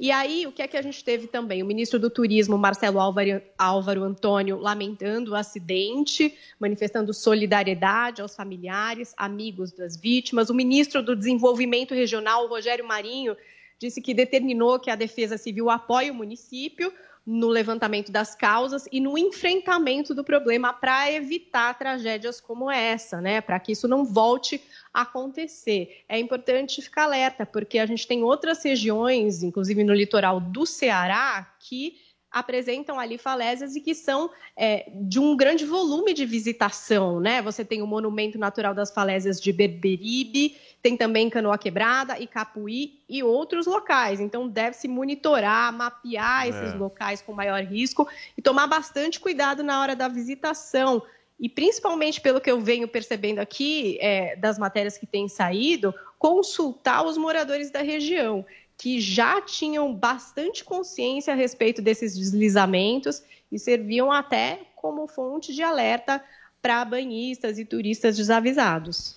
E aí, o que é que a gente teve também? O ministro do Turismo, Marcelo Álvaro, Álvaro Antônio, lamentando o acidente, manifestando solidariedade aos familiares, amigos das vítimas. O ministro do Desenvolvimento Regional, Rogério Marinho, disse que determinou que a Defesa Civil apoie o município no levantamento das causas e no enfrentamento do problema para evitar tragédias como essa, né? Para que isso não volte a acontecer. É importante ficar alerta, porque a gente tem outras regiões, inclusive no litoral do Ceará, que apresentam ali falésias e que são é, de um grande volume de visitação, né? Você tem o Monumento Natural das Falésias de Berberibe, tem também Canoa Quebrada, Icapuí e outros locais. Então deve-se monitorar, mapear esses É. locais com maior risco e tomar bastante cuidado na hora da visitação. E principalmente pelo que eu venho percebendo aqui, é, das matérias que têm saído, consultar os moradores da região, que já tinham bastante consciência a respeito desses deslizamentos e serviam até como fonte de alerta para banhistas e turistas desavisados.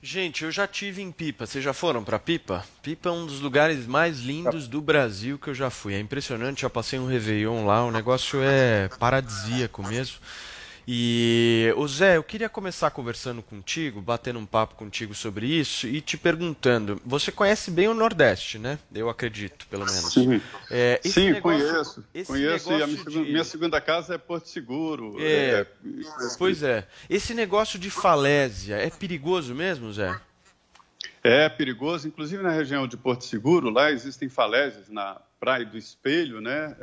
Gente, eu já tive em Pipa. Vocês já foram para Pipa? Pipa é um dos lugares mais lindos do Brasil que eu já fui. É impressionante, já passei um Réveillon lá, o negócio é paradisíaco mesmo. E, ô Zé, eu queria começar conversando contigo, batendo um papo contigo sobre isso e te perguntando: você conhece bem o Nordeste, né? Eu acredito, pelo menos. Sim, É, Sim negócio- conheço. Conheço e a minha, de- minha segunda casa é Porto Seguro. É, pois é. Esse negócio de falésia é perigoso mesmo, Zé? É perigoso, inclusive na região de Porto Seguro, lá existem falésias na Praia do Espelho, né?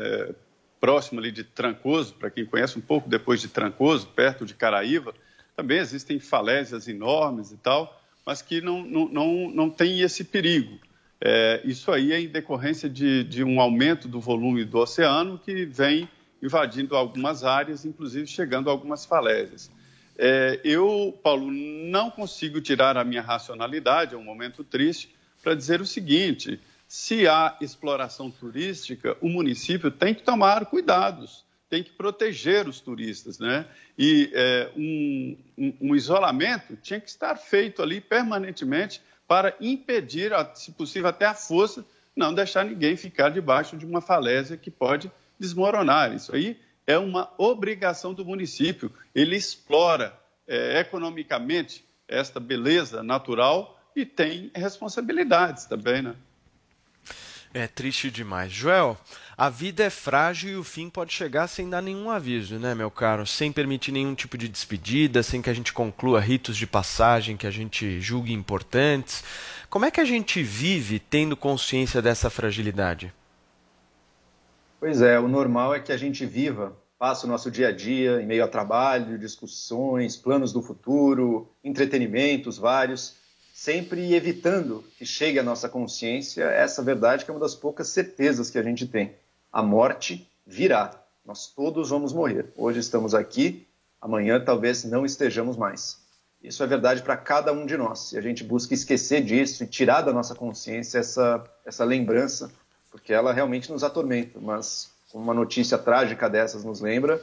Próximo ali de Trancoso, para quem conhece um pouco depois de Trancoso, perto de Caraíva, também existem falésias enormes e tal, mas que não, não, não, não tem esse perigo. É, isso aí é em decorrência de, de um aumento do volume do oceano que vem invadindo algumas áreas, inclusive chegando a algumas falésias. É, eu, Paulo, não consigo tirar a minha racionalidade, é um momento triste, para dizer o seguinte: se há exploração turística, o município tem que tomar cuidados, tem que proteger os turistas, né? E é, um, um- um isolamento tinha que estar feito ali permanentemente para impedir, se possível, até a força, não deixar ninguém ficar debaixo de uma falésia que pode desmoronar. Isso aí é uma obrigação do município. Ele explora é, economicamente esta beleza natural e tem responsabilidades também, né? É triste demais. Joel, a vida é frágil e o fim pode chegar sem dar nenhum aviso, né, meu caro? Sem permitir nenhum tipo de despedida, sem que a gente conclua ritos de passagem que a gente julgue importantes. Como é que a gente vive tendo consciência dessa fragilidade? Pois é, o normal é que a gente viva, passe o nosso dia a dia em meio a trabalho, discussões, planos do futuro, entretenimentos vários, sempre evitando que chegue à nossa consciência essa verdade que é uma das poucas certezas que a gente tem. A morte virá. Nós todos vamos morrer. Hoje estamos aqui, amanhã talvez não estejamos mais. Isso é verdade para cada um de nós. E a gente busca esquecer disso e tirar da nossa consciência essa, essa lembrança, porque ela realmente nos atormenta. Mas, como uma notícia trágica dessas nos lembra,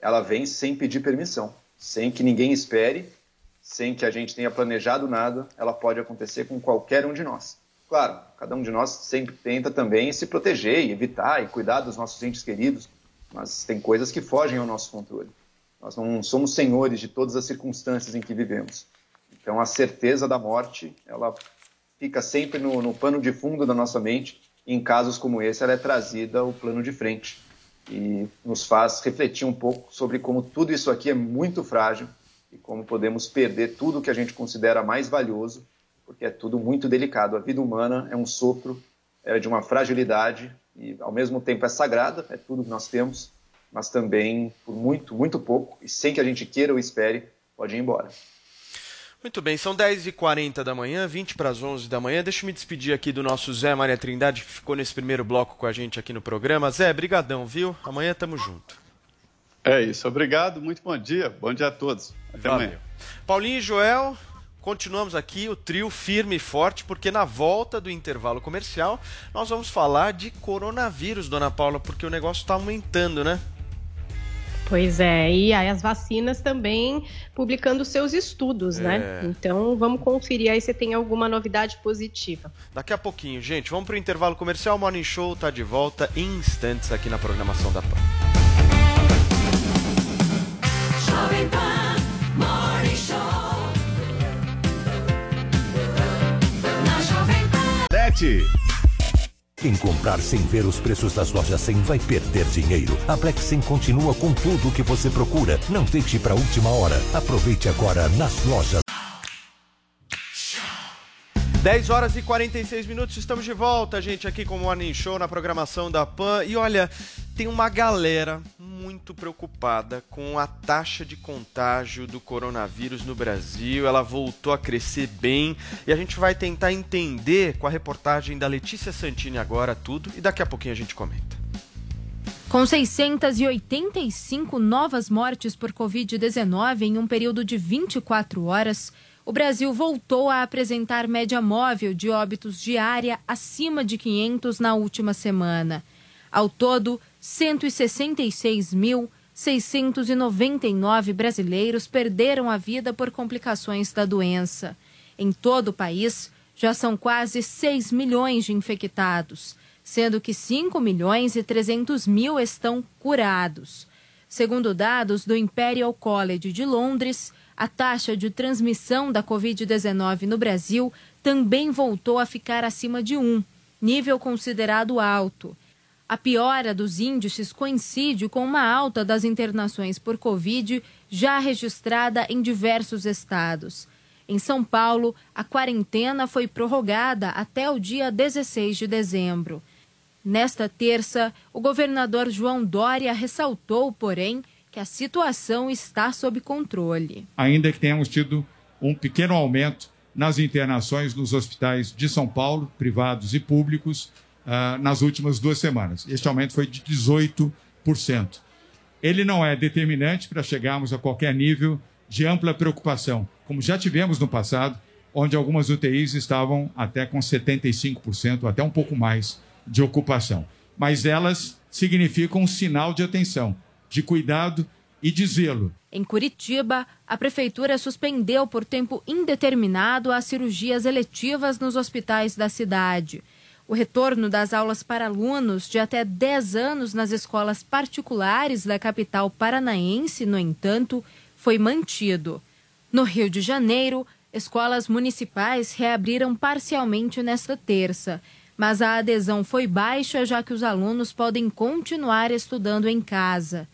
ela vem sem pedir permissão, sem que ninguém espere, sem que a gente tenha planejado nada, ela pode acontecer com qualquer um de nós. Claro, cada um de nós sempre tenta também se proteger e evitar e cuidar dos nossos entes queridos, mas tem coisas que fogem ao nosso controle. Nós não somos senhores de todas as circunstâncias em que vivemos. Então, a certeza da morte, ela fica sempre no, no pano de fundo da nossa mente. E em casos como esse, ela é trazida ao plano de frente e nos faz refletir um pouco sobre como tudo isso aqui é muito frágil e como podemos perder tudo que a gente considera mais valioso, porque é tudo muito delicado. A vida humana é um sopro, é de uma fragilidade e ao mesmo tempo é sagrada, é tudo que nós temos, mas também por muito, muito pouco e sem que a gente queira ou espere, pode ir embora. Muito bem, são 10h40 da manhã, 20 para as 11 da manhã. Deixa eu me despedir aqui do nosso Zé Maria Trindade, que ficou nesse primeiro bloco com a gente aqui no programa. Zé, brigadão, viu? Amanhã tamo junto. É isso, obrigado, muito bom dia, bom dia a todos. Até Valeu. amanhã. Paulinho e Joel, continuamos aqui, o trio firme e forte, porque na volta do intervalo comercial nós vamos falar de coronavírus, dona Paula, porque o negócio está aumentando, né? Pois é, e aí as vacinas também publicando seus estudos, né? É. Então vamos conferir aí se tem alguma novidade positiva. Daqui a pouquinho, gente, vamos pro intervalo comercial. O Morning Show tá de volta em instantes aqui na programação da PAN. Jovem Pan Morning Show. Na Jovem Pan. Net. Quem comprar sem ver os preços das lojas 100 vai perder dinheiro. A Black 100 continua com tudo o que você procura. Não deixe para a última hora. Aproveite agora nas lojas. 10 horas e 46 minutos, estamos de volta, gente, aqui com o Morning Show na programação da PAN. E olha, tem uma galera muito preocupada com a taxa de contágio do coronavírus no Brasil. Ela voltou a crescer bem e a gente vai tentar entender com a reportagem da Letícia Santini agora tudo e daqui a pouquinho a gente comenta. Com 685 novas mortes por Covid-19 em um período de 24 horas, o Brasil voltou a apresentar média móvel de óbitos diária acima de 500 na última semana. Ao todo, 166.699 brasileiros perderam a vida por complicações da doença. Em todo o país, já são quase 6 milhões de infectados, sendo que 5 milhões e 300 mil estão curados. Segundo dados do Imperial College de Londres, a taxa de transmissão da Covid-19 no Brasil também voltou a ficar acima de 1, nível considerado alto. A piora dos índices coincide com uma alta das internações por Covid já registrada em diversos estados. Em São Paulo, a quarentena foi prorrogada até o dia 16 de dezembro. Nesta terça, o governador João Dória ressaltou, porém, que a situação está sob controle. ainda que tenhamos tido um pequeno aumento nas internações nos hospitais de São Paulo, privados e públicos, ah, nas últimas duas semanas. Este aumento foi de 18%. Ele não é determinante para chegarmos a qualquer nível de ampla preocupação, como já tivemos no passado, onde algumas UTIs estavam até com 75%, até um pouco mais de ocupação. Mas elas significam um sinal de atenção, de cuidado e de zelo. Em Curitiba, a prefeitura suspendeu por tempo indeterminado as cirurgias eletivas nos hospitais da cidade. O retorno das aulas para alunos de até 10 anos nas escolas particulares da capital paranaense, no entanto, foi mantido. No Rio de Janeiro, escolas municipais reabriram parcialmente nesta terça, mas a adesão foi baixa já que os alunos podem continuar estudando em casa.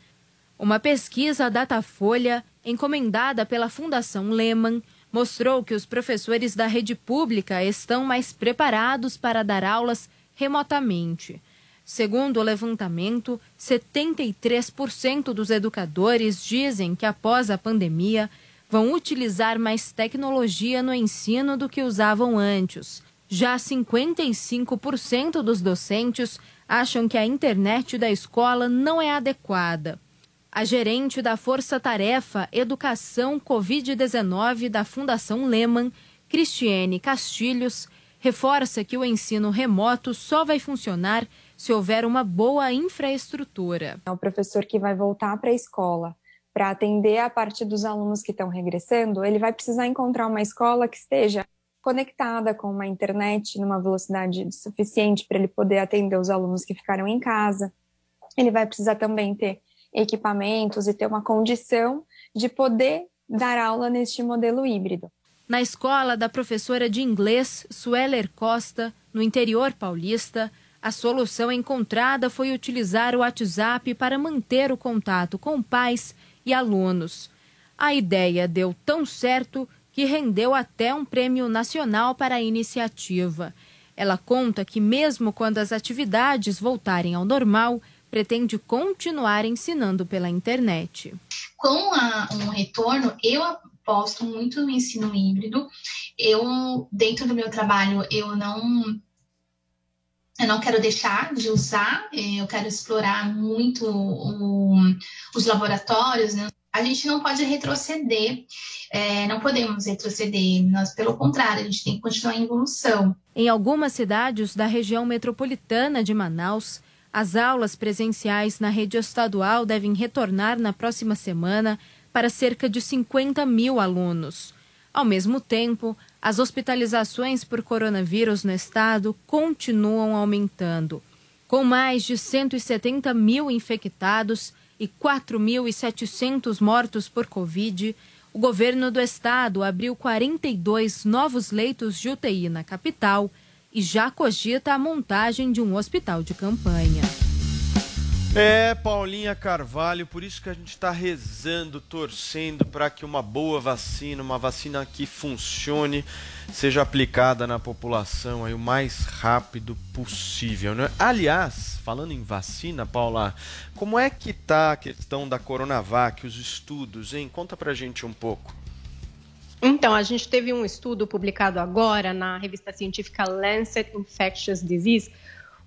Uma pesquisa Datafolha, encomendada pela Fundação Lehman, mostrou que os professores da rede pública estão mais preparados para dar aulas remotamente. Segundo o levantamento, 73% dos educadores dizem que após a pandemia vão utilizar mais tecnologia no ensino do que usavam antes. Já 55% dos docentes acham que a internet da escola não é adequada. A gerente da Força Tarefa Educação Covid-19 da Fundação Lehman, Cristiane Castilhos, reforça que o ensino remoto só vai funcionar se houver uma boa infraestrutura. É o professor que vai voltar para a escola para atender a parte dos alunos que estão regressando, ele vai precisar encontrar uma escola que esteja conectada com uma internet numa velocidade suficiente para ele poder atender os alunos que ficaram em casa. Ele vai precisar também ter equipamentos e ter uma condição de poder dar aula neste modelo híbrido. Na escola da professora de inglês Sueler Costa, no interior paulista, a solução encontrada foi utilizar o WhatsApp para manter o contato com pais e alunos. A ideia deu tão certo que rendeu até um prêmio nacional para a iniciativa. Ela conta que, mesmo quando as atividades voltarem ao normal, pretende continuar ensinando pela internet. Com a, um retorno, eu aposto muito no ensino híbrido. Eu, dentro do meu trabalho, eu não eu não quero deixar de usar, eu quero explorar muito o, os laboratórios. Né? A gente não pode retroceder, é, não podemos retroceder, nós, pelo contrário, a gente tem que continuar em evolução. Em algumas cidades da região metropolitana de Manaus, as aulas presenciais na rede estadual devem retornar na próxima semana para cerca de 50 mil alunos. Ao mesmo tempo, as hospitalizações por coronavírus no estado continuam aumentando. Com mais de 170 mil infectados e 4.700 mortos por Covid, o governo do estado abriu 42 novos leitos de UTI na capital e já cogita a montagem de um hospital de campanha. É, Paulinha Carvalho, por isso que a gente está rezando, torcendo para que uma boa vacina, uma vacina que funcione, seja aplicada na população aí o mais rápido possível. Né? Aliás, falando em vacina, Paula, como é que tá a questão da Coronavac, os estudos, hein? Conta pra gente um pouco. Então, a gente teve um estudo publicado agora na revista científica Lancet Infectious Disease,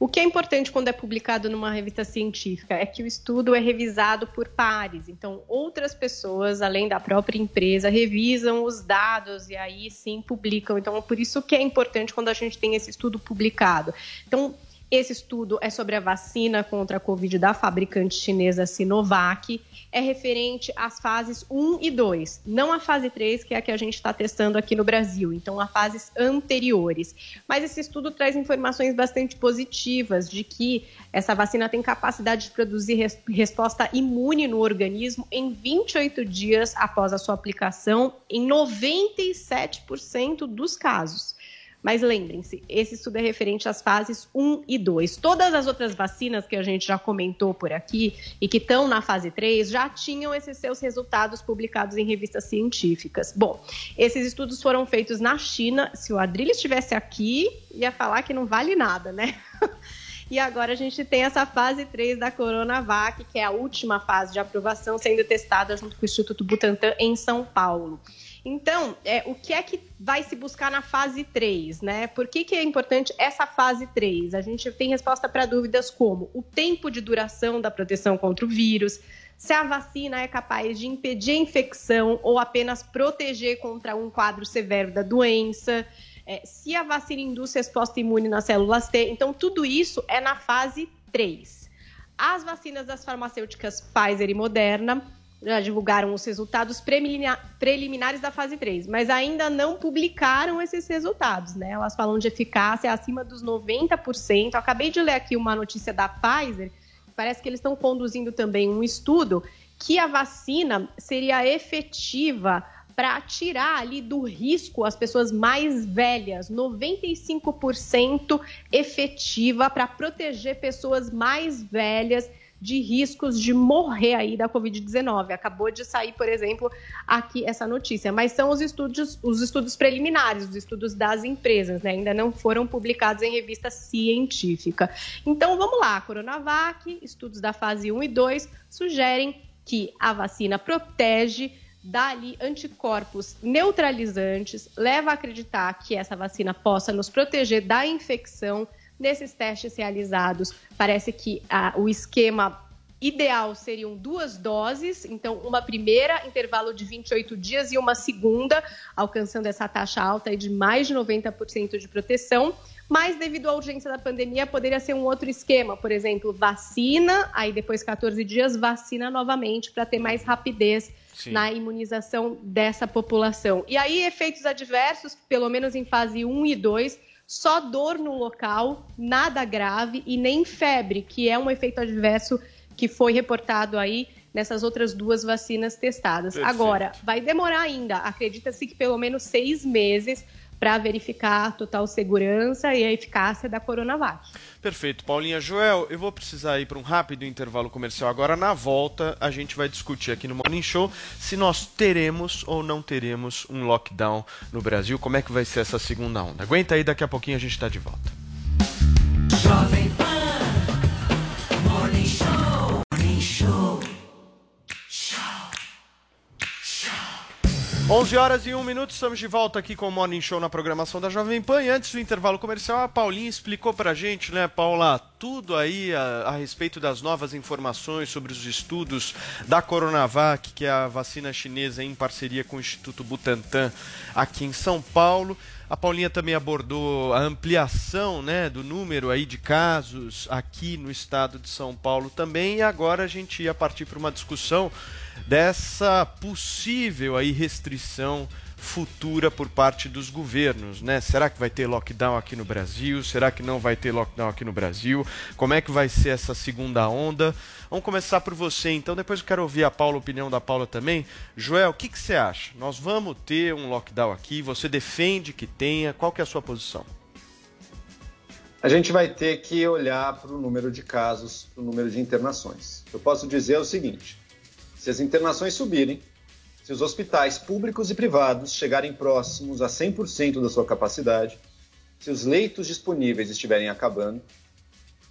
o que é importante quando é publicado numa revista científica é que o estudo é revisado por pares. Então, outras pessoas, além da própria empresa, revisam os dados e aí sim publicam. Então, é por isso que é importante quando a gente tem esse estudo publicado. Então, esse estudo é sobre a vacina contra a Covid da fabricante chinesa Sinovac. É referente às fases 1 e 2, não a fase 3, que é a que a gente está testando aqui no Brasil, então a fases anteriores. Mas esse estudo traz informações bastante positivas de que essa vacina tem capacidade de produzir res resposta imune no organismo em 28 dias após a sua aplicação, em 97% dos casos. Mas lembrem-se, esse estudo é referente às fases 1 e 2. Todas as outras vacinas que a gente já comentou por aqui e que estão na fase 3 já tinham esses seus resultados publicados em revistas científicas. Bom, esses estudos foram feitos na China. Se o Adrilho estivesse aqui, ia falar que não vale nada, né? E agora a gente tem essa fase 3 da Coronavac, que é a última fase de aprovação, sendo testada junto com o Instituto Butantan em São Paulo. Então, é, o que é que vai se buscar na fase 3, né? Por que, que é importante essa fase 3? A gente tem resposta para dúvidas como o tempo de duração da proteção contra o vírus, se a vacina é capaz de impedir a infecção ou apenas proteger contra um quadro severo da doença, é, se a vacina induz resposta imune nas células T. Então, tudo isso é na fase 3. As vacinas das farmacêuticas Pfizer e Moderna já divulgaram os resultados preliminares da fase 3, mas ainda não publicaram esses resultados, né? Elas falam de eficácia acima dos 90%. Eu acabei de ler aqui uma notícia da Pfizer, parece que eles estão conduzindo também um estudo que a vacina seria efetiva para tirar ali do risco as pessoas mais velhas, 95% efetiva para proteger pessoas mais velhas de riscos de morrer aí da Covid-19. Acabou de sair, por exemplo, aqui essa notícia, mas são os estudos, os estudos preliminares, os estudos das empresas, né? ainda não foram publicados em revista científica. Então vamos lá, Coronavac, estudos da fase 1 e 2 sugerem que a vacina protege dá ali anticorpos neutralizantes, leva a acreditar que essa vacina possa nos proteger da infecção Nesses testes realizados, parece que ah, o esquema ideal seriam duas doses, então uma primeira, intervalo de 28 dias, e uma segunda, alcançando essa taxa alta de mais de 90% de proteção. Mas, devido à urgência da pandemia, poderia ser um outro esquema, por exemplo, vacina, aí depois 14 dias, vacina novamente, para ter mais rapidez Sim. na imunização dessa população. E aí, efeitos adversos, pelo menos em fase 1 e 2, só dor no local, nada grave e nem febre, que é um efeito adverso que foi reportado aí nessas outras duas vacinas testadas. Perfeito. Agora, vai demorar ainda, acredita-se que pelo menos seis meses para verificar a total segurança e a eficácia da Coronavac. Perfeito. Paulinha Joel, eu vou precisar ir para um rápido intervalo comercial agora. Na volta, a gente vai discutir aqui no Morning Show se nós teremos ou não teremos um lockdown no Brasil. Como é que vai ser essa segunda onda? Aguenta aí, daqui a pouquinho a gente está de volta. Jovem Pan 11 horas e 1 minuto, estamos de volta aqui com o Morning Show na programação da Jovem Pan. E antes do intervalo comercial, a Paulinha explicou pra gente, né, Paula, tudo aí a, a, respeito das novas informações sobre os estudos da Coronavac, que é a vacina chinesa em parceria com o Instituto Butantan aqui em São Paulo. A Paulinha também abordou a ampliação né, do número aí de casos aqui no estado de São Paulo também. E agora a gente ia partir para uma discussão dessa possível aí restrição futura por parte dos governos, né? Será que vai ter lockdown aqui no Brasil? Será que não vai ter lockdown aqui no Brasil? Como é que vai ser essa segunda onda? Vamos começar por você, então. Depois eu quero ouvir a Paula, a opinião da Paula também. Joel, o que, que você acha? Nós vamos ter um lockdown aqui? Você defende que tenha? Qual que é a sua posição? A gente vai ter que olhar para o número de casos, para o número de internações. Eu posso dizer o seguinte: se as internações subirem, se os hospitais públicos e privados chegarem próximos a 100% da sua capacidade, se os leitos disponíveis estiverem acabando,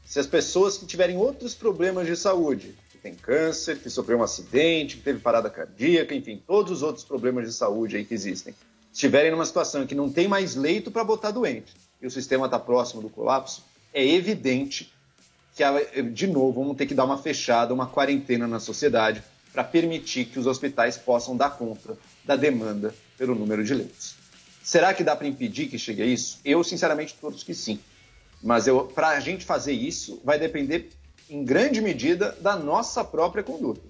se as pessoas que tiverem outros problemas de saúde, que tem câncer, que sofreu um acidente, que teve parada cardíaca, enfim, todos os outros problemas de saúde aí que existem, estiverem numa situação em que não tem mais leito para botar doente e o sistema está próximo do colapso, é evidente que, de novo, vamos ter que dar uma fechada, uma quarentena na sociedade para permitir que os hospitais possam dar conta da demanda pelo número de leitos. Será que dá para impedir que chegue a isso? Eu, sinceramente, torço que sim. Mas para a gente fazer isso, vai depender, em grande medida, da nossa própria conduta.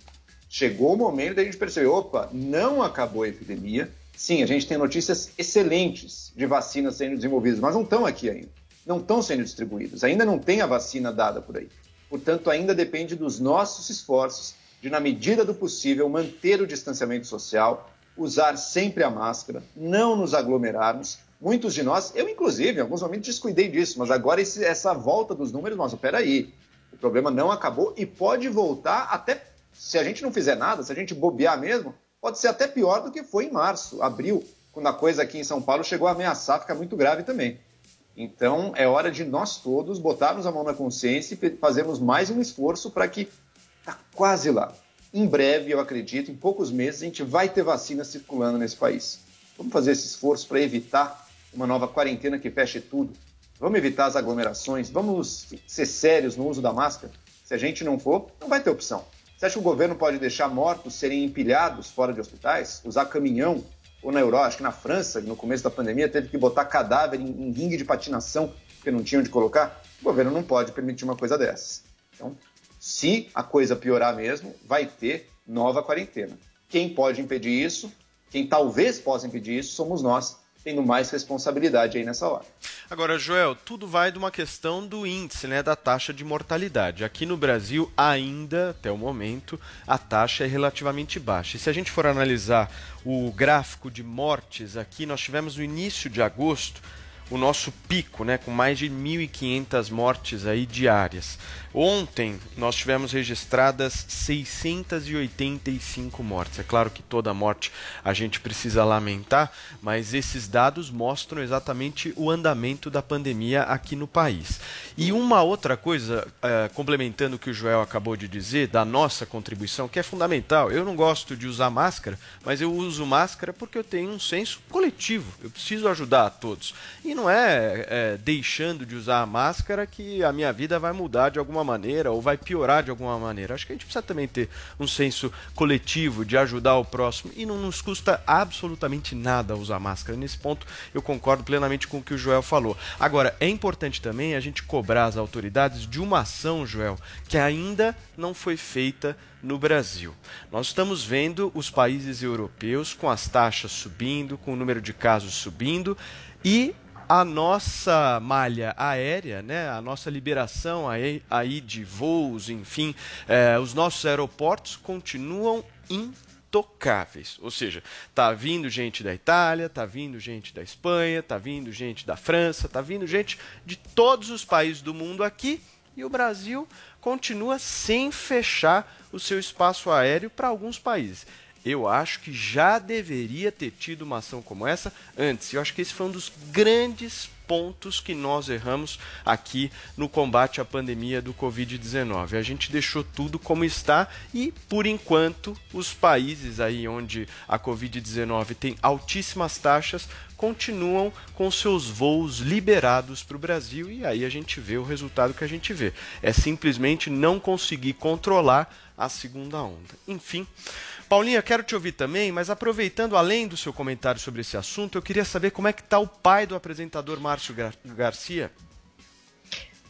Chegou o momento da gente perceber: opa, não acabou a epidemia. Sim, a gente tem notícias excelentes de vacinas sendo desenvolvidas, mas não estão aqui ainda. Não estão sendo distribuídas. Ainda não tem a vacina dada por aí. Portanto, ainda depende dos nossos esforços de, na medida do possível, manter o distanciamento social, usar sempre a máscara, não nos aglomerarmos. Muitos de nós, eu inclusive, em alguns momentos descuidei disso, mas agora esse, essa volta dos números, nossa, peraí, o problema não acabou e pode voltar até, se a gente não fizer nada, se a gente bobear mesmo, pode ser até pior do que foi em março, abril, quando a coisa aqui em São Paulo chegou a ameaçar ficar muito grave também. Então, é hora de nós todos botarmos a mão na consciência e fazermos mais um esforço para que Está quase lá. Em breve, eu acredito, em poucos meses, a gente vai ter vacina circulando nesse país. Vamos fazer esse esforço para evitar uma nova quarentena que feche tudo. Vamos evitar as aglomerações. Vamos ser sérios no uso da máscara. Se a gente não for, não vai ter opção. Você acha que o governo pode deixar mortos serem empilhados fora de hospitais? Usar caminhão? Ou na Europa, acho que na França, no começo da pandemia, teve que botar cadáver em, em ringue de patinação porque não tinham onde colocar? O governo não pode permitir uma coisa dessas. Então, se a coisa piorar mesmo, vai ter nova quarentena. Quem pode impedir isso? Quem talvez possa impedir isso somos nós, tendo mais responsabilidade aí nessa hora. Agora, Joel, tudo vai de uma questão do índice, né, da taxa de mortalidade. Aqui no Brasil, ainda, até o momento, a taxa é relativamente baixa. E se a gente for analisar o gráfico de mortes aqui, nós tivemos no início de agosto o nosso pico, né, com mais de 1.500 mortes aí diárias. Ontem nós tivemos registradas 685 mortes. É claro que toda morte a gente precisa lamentar, mas esses dados mostram exatamente o andamento da pandemia aqui no país. E uma outra coisa, uh, complementando o que o Joel acabou de dizer, da nossa contribuição, que é fundamental. Eu não gosto de usar máscara, mas eu uso máscara porque eu tenho um senso coletivo. Eu preciso ajudar a todos. E não é, é, deixando de usar a máscara que a minha vida vai mudar de alguma maneira ou vai piorar de alguma maneira. Acho que a gente precisa também ter um senso coletivo de ajudar o próximo e não nos custa absolutamente nada usar máscara. Nesse ponto eu concordo plenamente com o que o Joel falou. Agora, é importante também a gente cobrar as autoridades de uma ação, Joel, que ainda não foi feita no Brasil. Nós estamos vendo os países europeus com as taxas subindo, com o número de casos subindo e a nossa malha aérea, né, a nossa liberação aí, aí de voos, enfim, eh, os nossos aeroportos continuam intocáveis. Ou seja, tá vindo gente da Itália, tá vindo gente da Espanha, tá vindo gente da França, tá vindo gente de todos os países do mundo aqui e o Brasil continua sem fechar o seu espaço aéreo para alguns países. Eu acho que já deveria ter tido uma ação como essa antes. Eu acho que esse foi um dos grandes pontos que nós erramos aqui no combate à pandemia do Covid-19. A gente deixou tudo como está e, por enquanto, os países aí onde a Covid-19 tem altíssimas taxas continuam com seus voos liberados para o Brasil e aí a gente vê o resultado que a gente vê. É simplesmente não conseguir controlar a segunda onda. Enfim. Paulinha, quero te ouvir também, mas aproveitando além do seu comentário sobre esse assunto, eu queria saber como é que está o pai do apresentador Márcio Gar Garcia.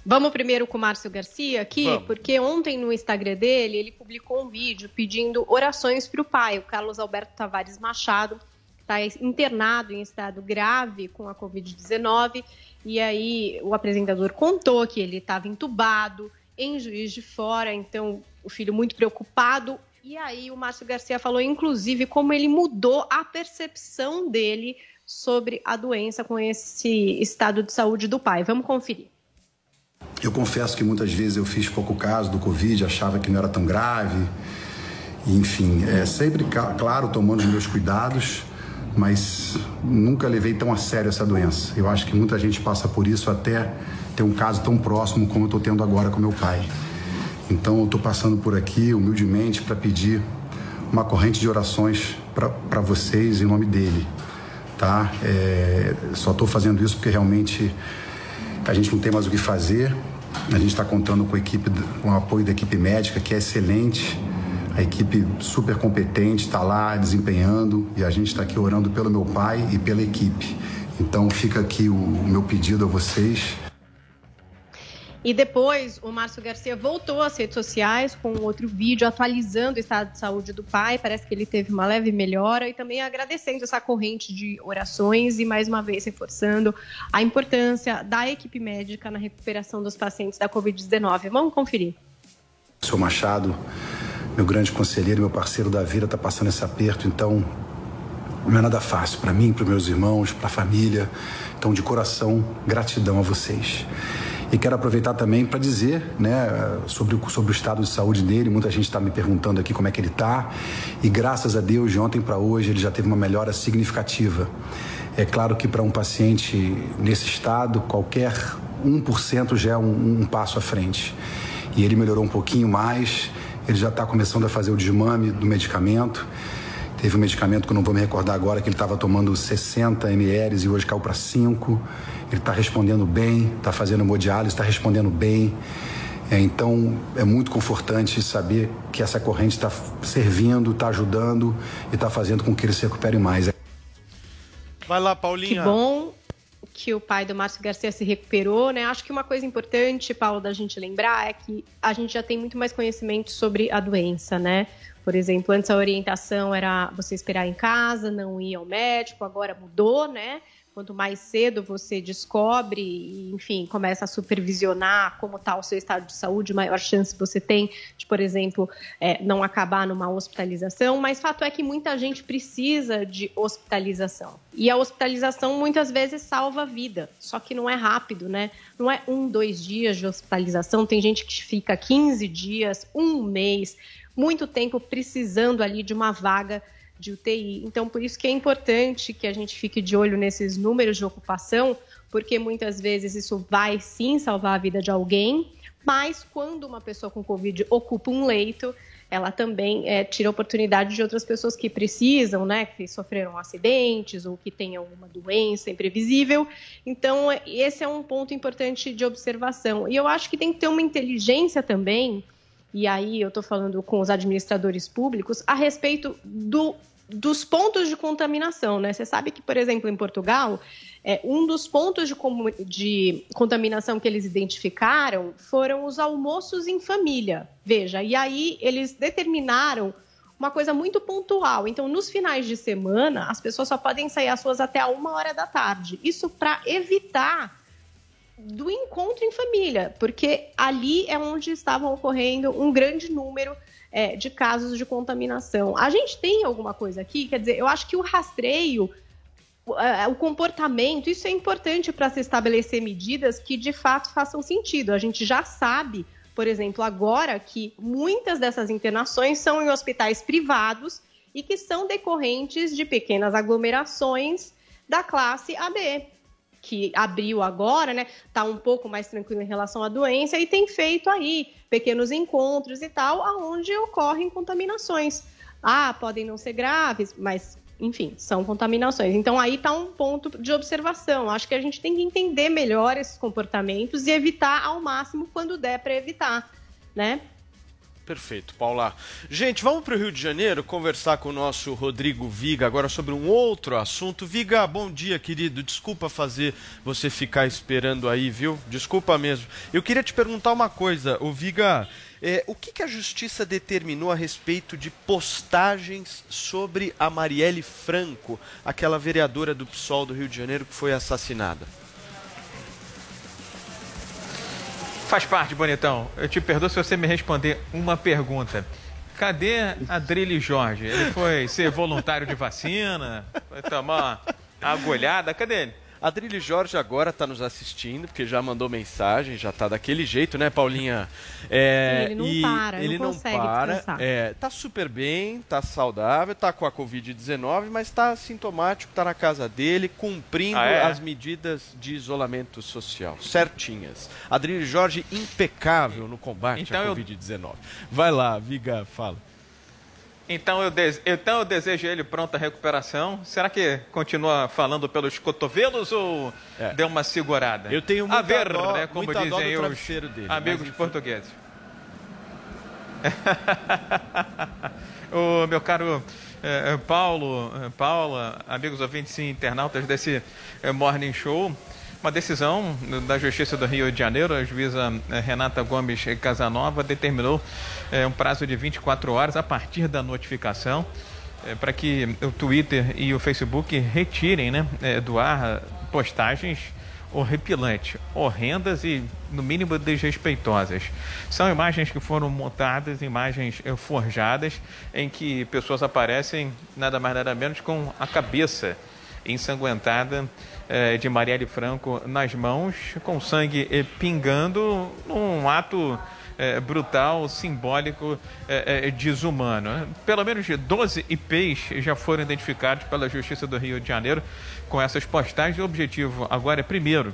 Vamos primeiro com o Márcio Garcia aqui, Vamos. porque ontem no Instagram dele ele publicou um vídeo pedindo orações para o pai, o Carlos Alberto Tavares Machado, que está internado em estado grave com a Covid-19. E aí o apresentador contou que ele estava entubado em Juiz de Fora, então o filho muito preocupado. E aí o Márcio Garcia falou, inclusive, como ele mudou a percepção dele sobre a doença com esse estado de saúde do pai. Vamos conferir. Eu confesso que muitas vezes eu fiz pouco caso do Covid, achava que não era tão grave. Enfim, é sempre, claro, tomando os meus cuidados, mas nunca levei tão a sério essa doença. Eu acho que muita gente passa por isso até ter um caso tão próximo como eu estou tendo agora com meu pai. Então eu estou passando por aqui humildemente para pedir uma corrente de orações para vocês em nome dele, tá? É, só estou fazendo isso porque realmente a gente não tem mais o que fazer. A gente está contando com a equipe, com o apoio da equipe médica que é excelente. A equipe super competente está lá desempenhando e a gente está aqui orando pelo meu pai e pela equipe. Então fica aqui o, o meu pedido a vocês. E depois o Márcio Garcia voltou às redes sociais com outro vídeo atualizando o estado de saúde do pai. Parece que ele teve uma leve melhora e também agradecendo essa corrente de orações e mais uma vez reforçando a importância da equipe médica na recuperação dos pacientes da Covid-19. Vamos conferir. Senhor Machado, meu grande conselheiro, meu parceiro da vida, está passando esse aperto, então não é nada fácil para mim, para meus irmãos, para a família. Então, de coração, gratidão a vocês. E quero aproveitar também para dizer né, sobre, o, sobre o estado de saúde dele. Muita gente está me perguntando aqui como é que ele está. E graças a Deus, de ontem para hoje, ele já teve uma melhora significativa. É claro que para um paciente nesse estado, qualquer 1% já é um, um passo à frente. E ele melhorou um pouquinho mais, ele já está começando a fazer o desmame do medicamento. Teve um medicamento que eu não vou me recordar agora, que ele estava tomando 60 ml e hoje caiu para 5. Ele está respondendo bem, está fazendo hemodiálise, está respondendo bem. É, então é muito confortante saber que essa corrente está servindo, está ajudando e está fazendo com que ele se recupere mais. Vai lá, Que Paulinha. bom que o pai do Márcio Garcia se recuperou, né? Acho que uma coisa importante, Paulo, da gente lembrar é que a gente já tem muito mais conhecimento sobre a doença, né? Por exemplo, antes a orientação era você esperar em casa, não ir ao médico, agora mudou, né? Quanto mais cedo você descobre enfim, começa a supervisionar como está o seu estado de saúde, maior chance você tem de, por exemplo, é, não acabar numa hospitalização. Mas fato é que muita gente precisa de hospitalização. E a hospitalização muitas vezes salva a vida, só que não é rápido, né? Não é um, dois dias de hospitalização. Tem gente que fica 15 dias, um mês, muito tempo precisando ali de uma vaga de UTI. Então, por isso que é importante que a gente fique de olho nesses números de ocupação, porque muitas vezes isso vai sim salvar a vida de alguém, mas quando uma pessoa com Covid ocupa um leito, ela também é, tira a oportunidade de outras pessoas que precisam, né, que sofreram acidentes ou que tenham uma doença imprevisível. Então, é- esse é um ponto importante de observação. E eu acho que tem que ter uma inteligência também, e aí eu estou falando com os administradores públicos, a respeito do, dos pontos de contaminação. Né? Você sabe que, por exemplo, em Portugal, é, um dos pontos de, de contaminação que eles identificaram foram os almoços em família. Veja, e aí eles determinaram uma coisa muito pontual. Então, nos finais de semana, as pessoas só podem sair às ruas até a uma hora da tarde. Isso para evitar do encontro em família, porque ali é onde estavam ocorrendo um grande número é, de casos de contaminação. A gente tem alguma coisa aqui, quer dizer, eu acho que o rastreio, o- é, comportamento, isso é importante para se estabelecer medidas que de fato façam sentido. A gente já sabe, por exemplo, agora que muitas dessas internações são em hospitais privados e que são decorrentes de pequenas aglomerações da classe AB que abriu agora, né? Tá um pouco mais tranquilo em relação à doença e tem feito aí pequenos encontros e tal, aonde ocorrem contaminações. Ah, podem não ser graves, mas enfim, são contaminações. Então aí tá um ponto de observação. Acho que a gente tem que entender melhor esses comportamentos e evitar ao máximo quando der para evitar, né? Perfeito, Paula. Gente, vamos para o Rio de Janeiro conversar com o nosso Rodrigo Viga agora sobre um outro assunto. Viga, bom dia, querido. Desculpa fazer você ficar esperando aí, viu? Desculpa mesmo. Eu queria te perguntar uma coisa, o Viga. é, o que, que a justiça determinou a respeito de postagens sobre a Marielle Franco, aquela vereadora do PSOL do Rio de Janeiro que foi assassinada? Faz parte, bonitão. Eu te perdoo se você me responder uma pergunta. Cadê Adrilho Jorge? Ele foi ser voluntário de vacina? Foi tomar uma agulhada? Cadê ele? Adrilho Jorge agora está nos assistindo, porque já mandou mensagem, já está daquele jeito, né, Paulinha? É, Ele não e para, não ele não consegue para. descansar. É, tá super bem, tá saudável, tá com a Covid-19, mas tá sintomático, tá na casa dele, cumprindo Ah, é? as medidas de isolamento social, certinhas. Adrilho Jorge impecável no combate Então à eu- Covid-19. Vai lá, Viga, fala. Então eu, então eu desejo ele pronta recuperação. Será que continua falando pelos cotovelos ou deu uma segurada? É. Eu tenho A muita ver, dó- né, como dizem os dele, mas amigos enfim. portugueses. o meu caro eh, eh, Paulo, eh, Paula, amigos ouvintes e internautas desse eh, Morning Show, uma decisão da Justiça do Rio de Janeiro, a juíza eh, Renata Gomes Casanova determinou eh, um prazo de 24 horas a partir da notificação eh, para que o Twitter e o Facebook retirem né, eh, do ar postagens horripilantes, horrendas e, no mínimo, desrespeitosas. São imagens que foram montadas, imagens forjadas, em que pessoas aparecem nada mais nada menos com a cabeça ensanguentada eh, de Marielle Franco nas mãos, com sangue pingando, num ato eh, brutal, simbólico, eh, desumano. Pelo menos 12 IPs já foram identificados pela Justiça do Rio de Janeiro com essas postagens. O objetivo agora é, primeiro,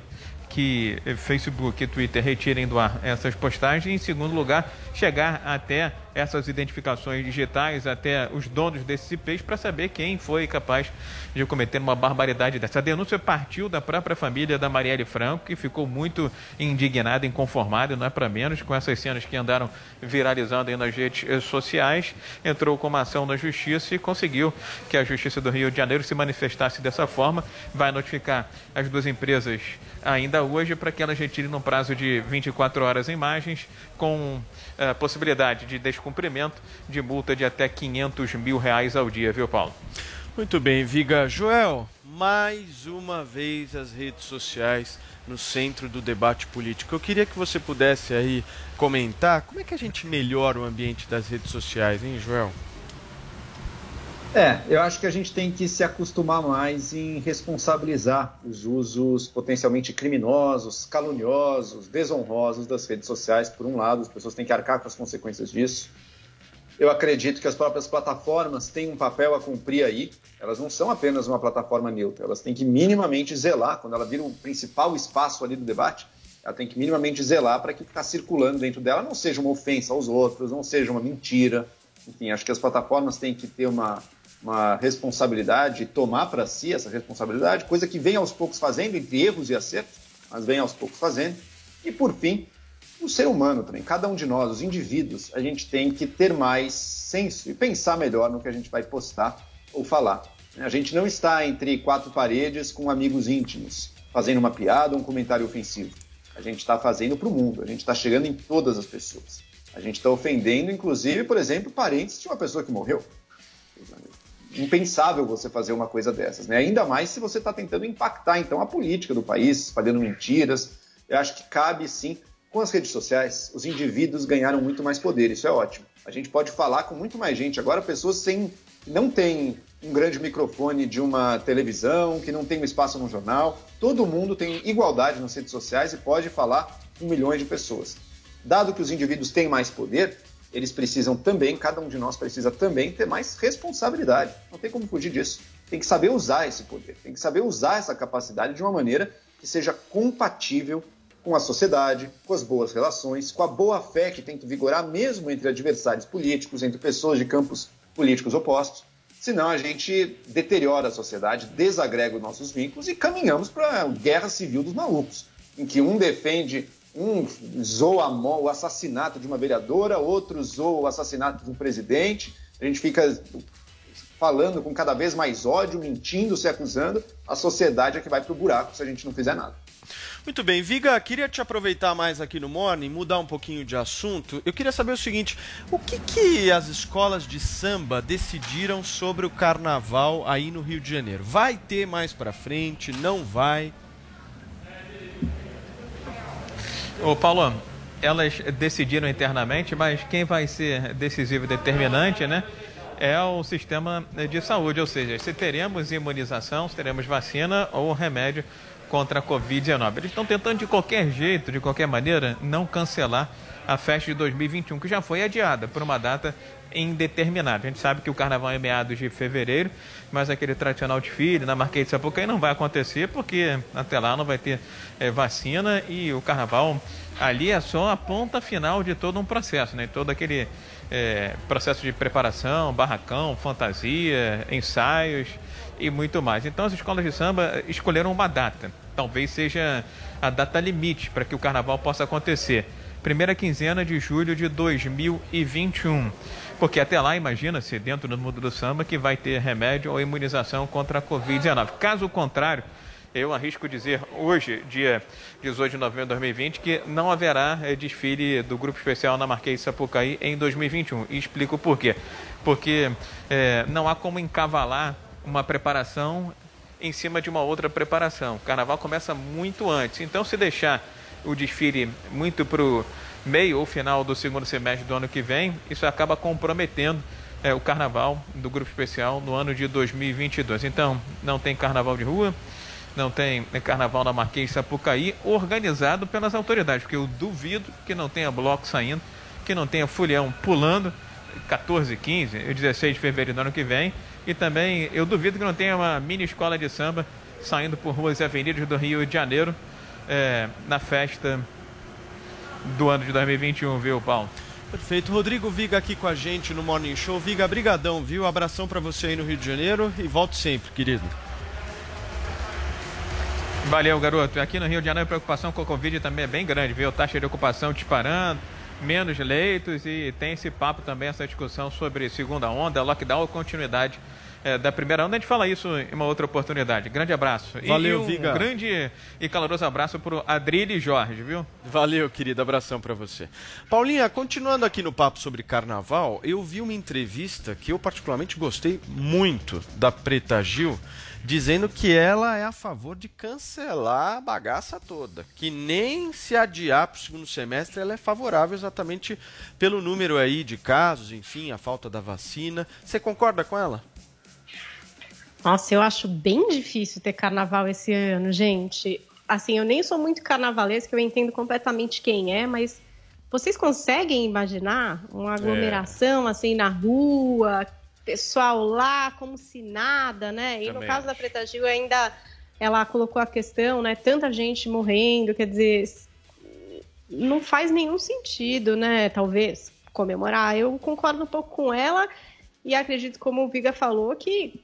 que Facebook e Twitter retirem do ar essas postagens e, em segundo lugar, chegar até essas identificações digitais, até os donos desses IPs, para saber quem foi capaz de cometer uma barbaridade dessa. A denúncia partiu da própria família da Marielle Franco, que ficou muito indignada, inconformada, não é para menos, com essas cenas que andaram viralizando aí nas redes sociais. Entrou com uma ação na justiça e conseguiu que a Justiça do Rio de Janeiro se manifestasse dessa forma. Vai notificar as duas empresas ainda hoje para que elas retirem no prazo de 24 horas imagens, com eh, possibilidade de descumprimento de multa de até 500 mil reais ao dia, viu, Paulo? Muito bem, Viga. Joel, mais uma vez as redes sociais no centro do debate político. Eu queria que você pudesse aí comentar como é que a gente melhora o ambiente das redes sociais, hein, Joel? É, eu acho que a gente tem que se acostumar mais em responsabilizar os usos potencialmente criminosos, caluniosos, desonrosos das redes sociais. Por um lado, as pessoas têm que arcar com as consequências disso. Eu acredito que as próprias plataformas têm um papel a cumprir aí. Elas não são apenas uma plataforma neutra, elas têm que minimamente zelar, quando ela vira o principal espaço ali do debate, ela tem que minimamente zelar para que o que está circulando dentro dela não seja uma ofensa aos outros, não seja uma mentira, Enfim, acho que as plataformas têm que ter uma, uma responsabilidade, tomar para si essa responsabilidade, coisa que vem aos poucos fazendo, entre erros e acertos, mas vem aos poucos fazendo. E por fim, o ser humano também, cada um de nós, os indivíduos, a gente tem que ter mais senso e pensar melhor no que a gente vai postar ou falar. A gente não está entre quatro paredes com amigos íntimos, fazendo uma piada, um comentário ofensivo. A gente está fazendo para o mundo, a gente está chegando em todas as pessoas. A gente está ofendendo, inclusive, por exemplo, parentes de uma pessoa que morreu. Impensável você fazer uma coisa dessas, né? Ainda mais se você está tentando impactar, então, a política do país, espalhando mentiras. Eu acho que cabe, sim, com as redes sociais, os indivíduos ganharam muito mais poder, isso é ótimo. A gente pode falar com muito mais gente. Agora, pessoas sem, não têm um grande microfone de uma televisão, que não tem um espaço no jornal. Todo mundo tem igualdade nas redes sociais e pode falar com milhões de pessoas. Dado que os indivíduos têm mais poder, eles precisam também, cada um de nós precisa também ter mais responsabilidade. Não tem como fugir disso. Tem que saber usar esse poder, tem que saber usar essa capacidade de uma maneira que seja compatível com a sociedade, com as boas relações, com a boa fé que tem que vigorar mesmo entre adversários políticos, entre pessoas de campos políticos opostos. Senão a gente deteriora a sociedade, desagrega os nossos vínculos e caminhamos para a guerra civil dos malucos, em que um defende, um zoa o assassinato de uma vereadora, outro zoa o assassinato de um presidente. A gente fica falando com cada vez mais ódio, mentindo, se acusando. A sociedade é que vai para o buraco se a gente não fizer nada. Muito bem, Viga, queria te aproveitar mais aqui no Morning, mudar um pouquinho de assunto. Eu queria saber o seguinte: o que, que as escolas de samba decidiram sobre o carnaval aí no Rio de Janeiro? Vai ter mais pra frente? Não vai? Ô Paulo, elas decidiram internamente, mas quem vai ser decisivo e determinante, né? É o sistema de saúde, ou seja, se teremos imunização, se teremos vacina ou remédio contra a Covid-19. Eles estão tentando de qualquer jeito, de qualquer maneira, não cancelar a festa de 2021, que já foi adiada por uma data indeterminada. A gente sabe que o carnaval é meados de fevereiro, mas aquele tradicional desfile na Marquês de Sapucaí não vai acontecer porque até lá não vai ter é, vacina e o carnaval ali é só a ponta final de todo um processo, né? Todo aquele é, processo de preparação, barracão, fantasia, ensaios e muito mais. Então as escolas de samba escolheram uma data, talvez seja a data limite para que o carnaval possa acontecer. Primeira quinzena de julho de 2021. Porque até lá, imagina-se, dentro do mundo do samba, que vai ter remédio ou imunização contra a Covid-19. Caso contrário, eu arrisco dizer hoje, dia 18 de novembro de 2020, que não haverá eh, desfile do Grupo Especial na Marquês de Sapucaí em 2021. E explico por quê. Porque eh, não há como encavalar uma preparação em cima de uma outra preparação. O carnaval começa muito antes. Então, se deixar o desfile muito para o meio ou final do segundo semestre do ano que vem, isso acaba comprometendo é, o carnaval do grupo especial no ano de 2022. Então, não tem carnaval de rua, não tem carnaval na Marquês Sapucaí, organizado pelas autoridades, porque eu duvido que não tenha bloco saindo, que não tenha fulhão pulando 14, 15 e 16 de fevereiro do ano que vem. E também eu duvido que não tenha uma mini escola de samba saindo por ruas e avenidas do Rio de Janeiro é, na festa do ano de 2021, viu, Paulo? Perfeito. Rodrigo Viga aqui com a gente no Morning Show. Viga, brigadão, viu? Abração para você aí no Rio de Janeiro e volto sempre, querido. Valeu, garoto. Aqui no Rio de Janeiro a preocupação com a Covid também é bem grande, viu? Taxa de ocupação disparando, menos leitos e tem esse papo também, essa discussão sobre segunda onda, lockdown ou continuidade é, da primeira onda. A gente fala isso em uma outra oportunidade. Grande abraço. Valeu, e um Viga. grande e caloroso abraço para o Adrilho Jorge, viu? Valeu, querido. Abração para você. Paulinha, continuando aqui no papo sobre carnaval, eu vi uma entrevista que eu particularmente gostei muito da Preta Gil, dizendo que ela é a favor de cancelar a bagaça toda, que nem se adiar para o segundo semestre, ela é favorável exatamente pelo número aí de casos, enfim, a falta da vacina. Você concorda com ela? Nossa, eu acho bem difícil ter carnaval esse ano, gente. Assim, eu nem sou muito carnavalesca, eu entendo completamente quem é, mas vocês conseguem imaginar uma aglomeração assim na rua, pessoal lá como se nada, né? E no caso da Preta Gil ainda ela colocou a questão, né? Tanta gente morrendo, quer dizer, não faz nenhum sentido, né? Talvez comemorar. Eu concordo um pouco com ela e acredito, como o Viga falou, que,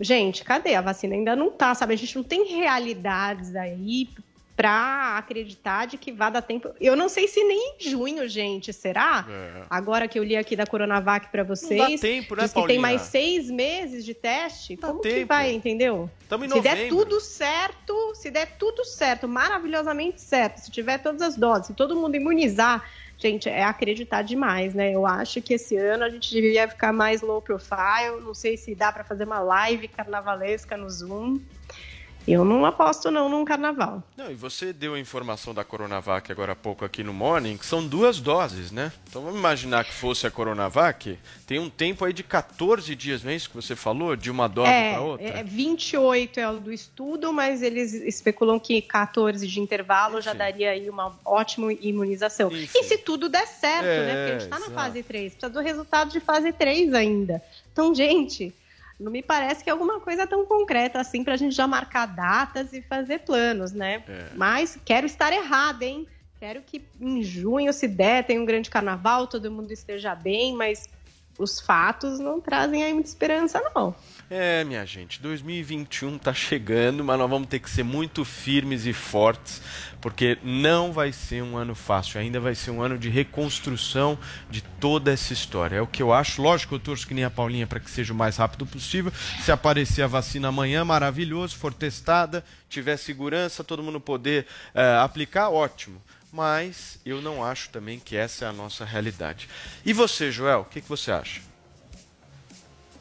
gente, cadê? A vacina ainda não tá, sabe? A gente não tem realidades aí para acreditar de que vai dar tempo. Eu não sei se nem em junho, gente, será? É. Agora que eu li aqui da Coronavac para vocês, tempo, né, diz que tem Paulinha? mais seis meses de teste. Como que vai, entendeu? Tamo em se der tudo certo, se der tudo certo, maravilhosamente certo, se tiver todas as doses, se todo mundo imunizar, gente, é acreditar demais, né? Eu acho que esse ano a gente devia ficar mais low profile. Não sei se dá para fazer uma live carnavalesca no Zoom. Eu não aposto não num carnaval. Não, e você deu a informação da Coronavac agora há pouco aqui no Morning, que são duas doses, né? Então vamos imaginar que fosse a Coronavac, tem um tempo aí de 14 dias, não é isso que você falou? De uma dose é, para outra? é 28 é o do estudo, mas eles especulam que 14 de intervalo já daria aí uma ótima imunização. E se tudo der certo, É, né? Porque a gente tá na fase 3, precisa do resultado de fase 3 ainda. Então, gente, não me parece que é alguma coisa tão concreta assim pra gente já marcar datas e fazer planos, né? É. Mas quero estar errada, hein? Quero que em junho, se der, tenha um grande carnaval, todo mundo esteja bem, mas os fatos não trazem aí muita esperança, não. É, minha gente, 2021 tá chegando, mas nós vamos ter que ser muito firmes e fortes, porque não vai ser um ano fácil, ainda vai ser um ano de reconstrução de toda essa história. É o que eu acho. Lógico, eu torço que nem a Paulinha para que seja o mais rápido possível. Se aparecer a vacina amanhã, maravilhoso, for testada, tiver segurança, todo mundo poder eh, aplicar, ótimo. Mas eu não acho também que essa é a nossa realidade. E você, Joel, o que, que você acha?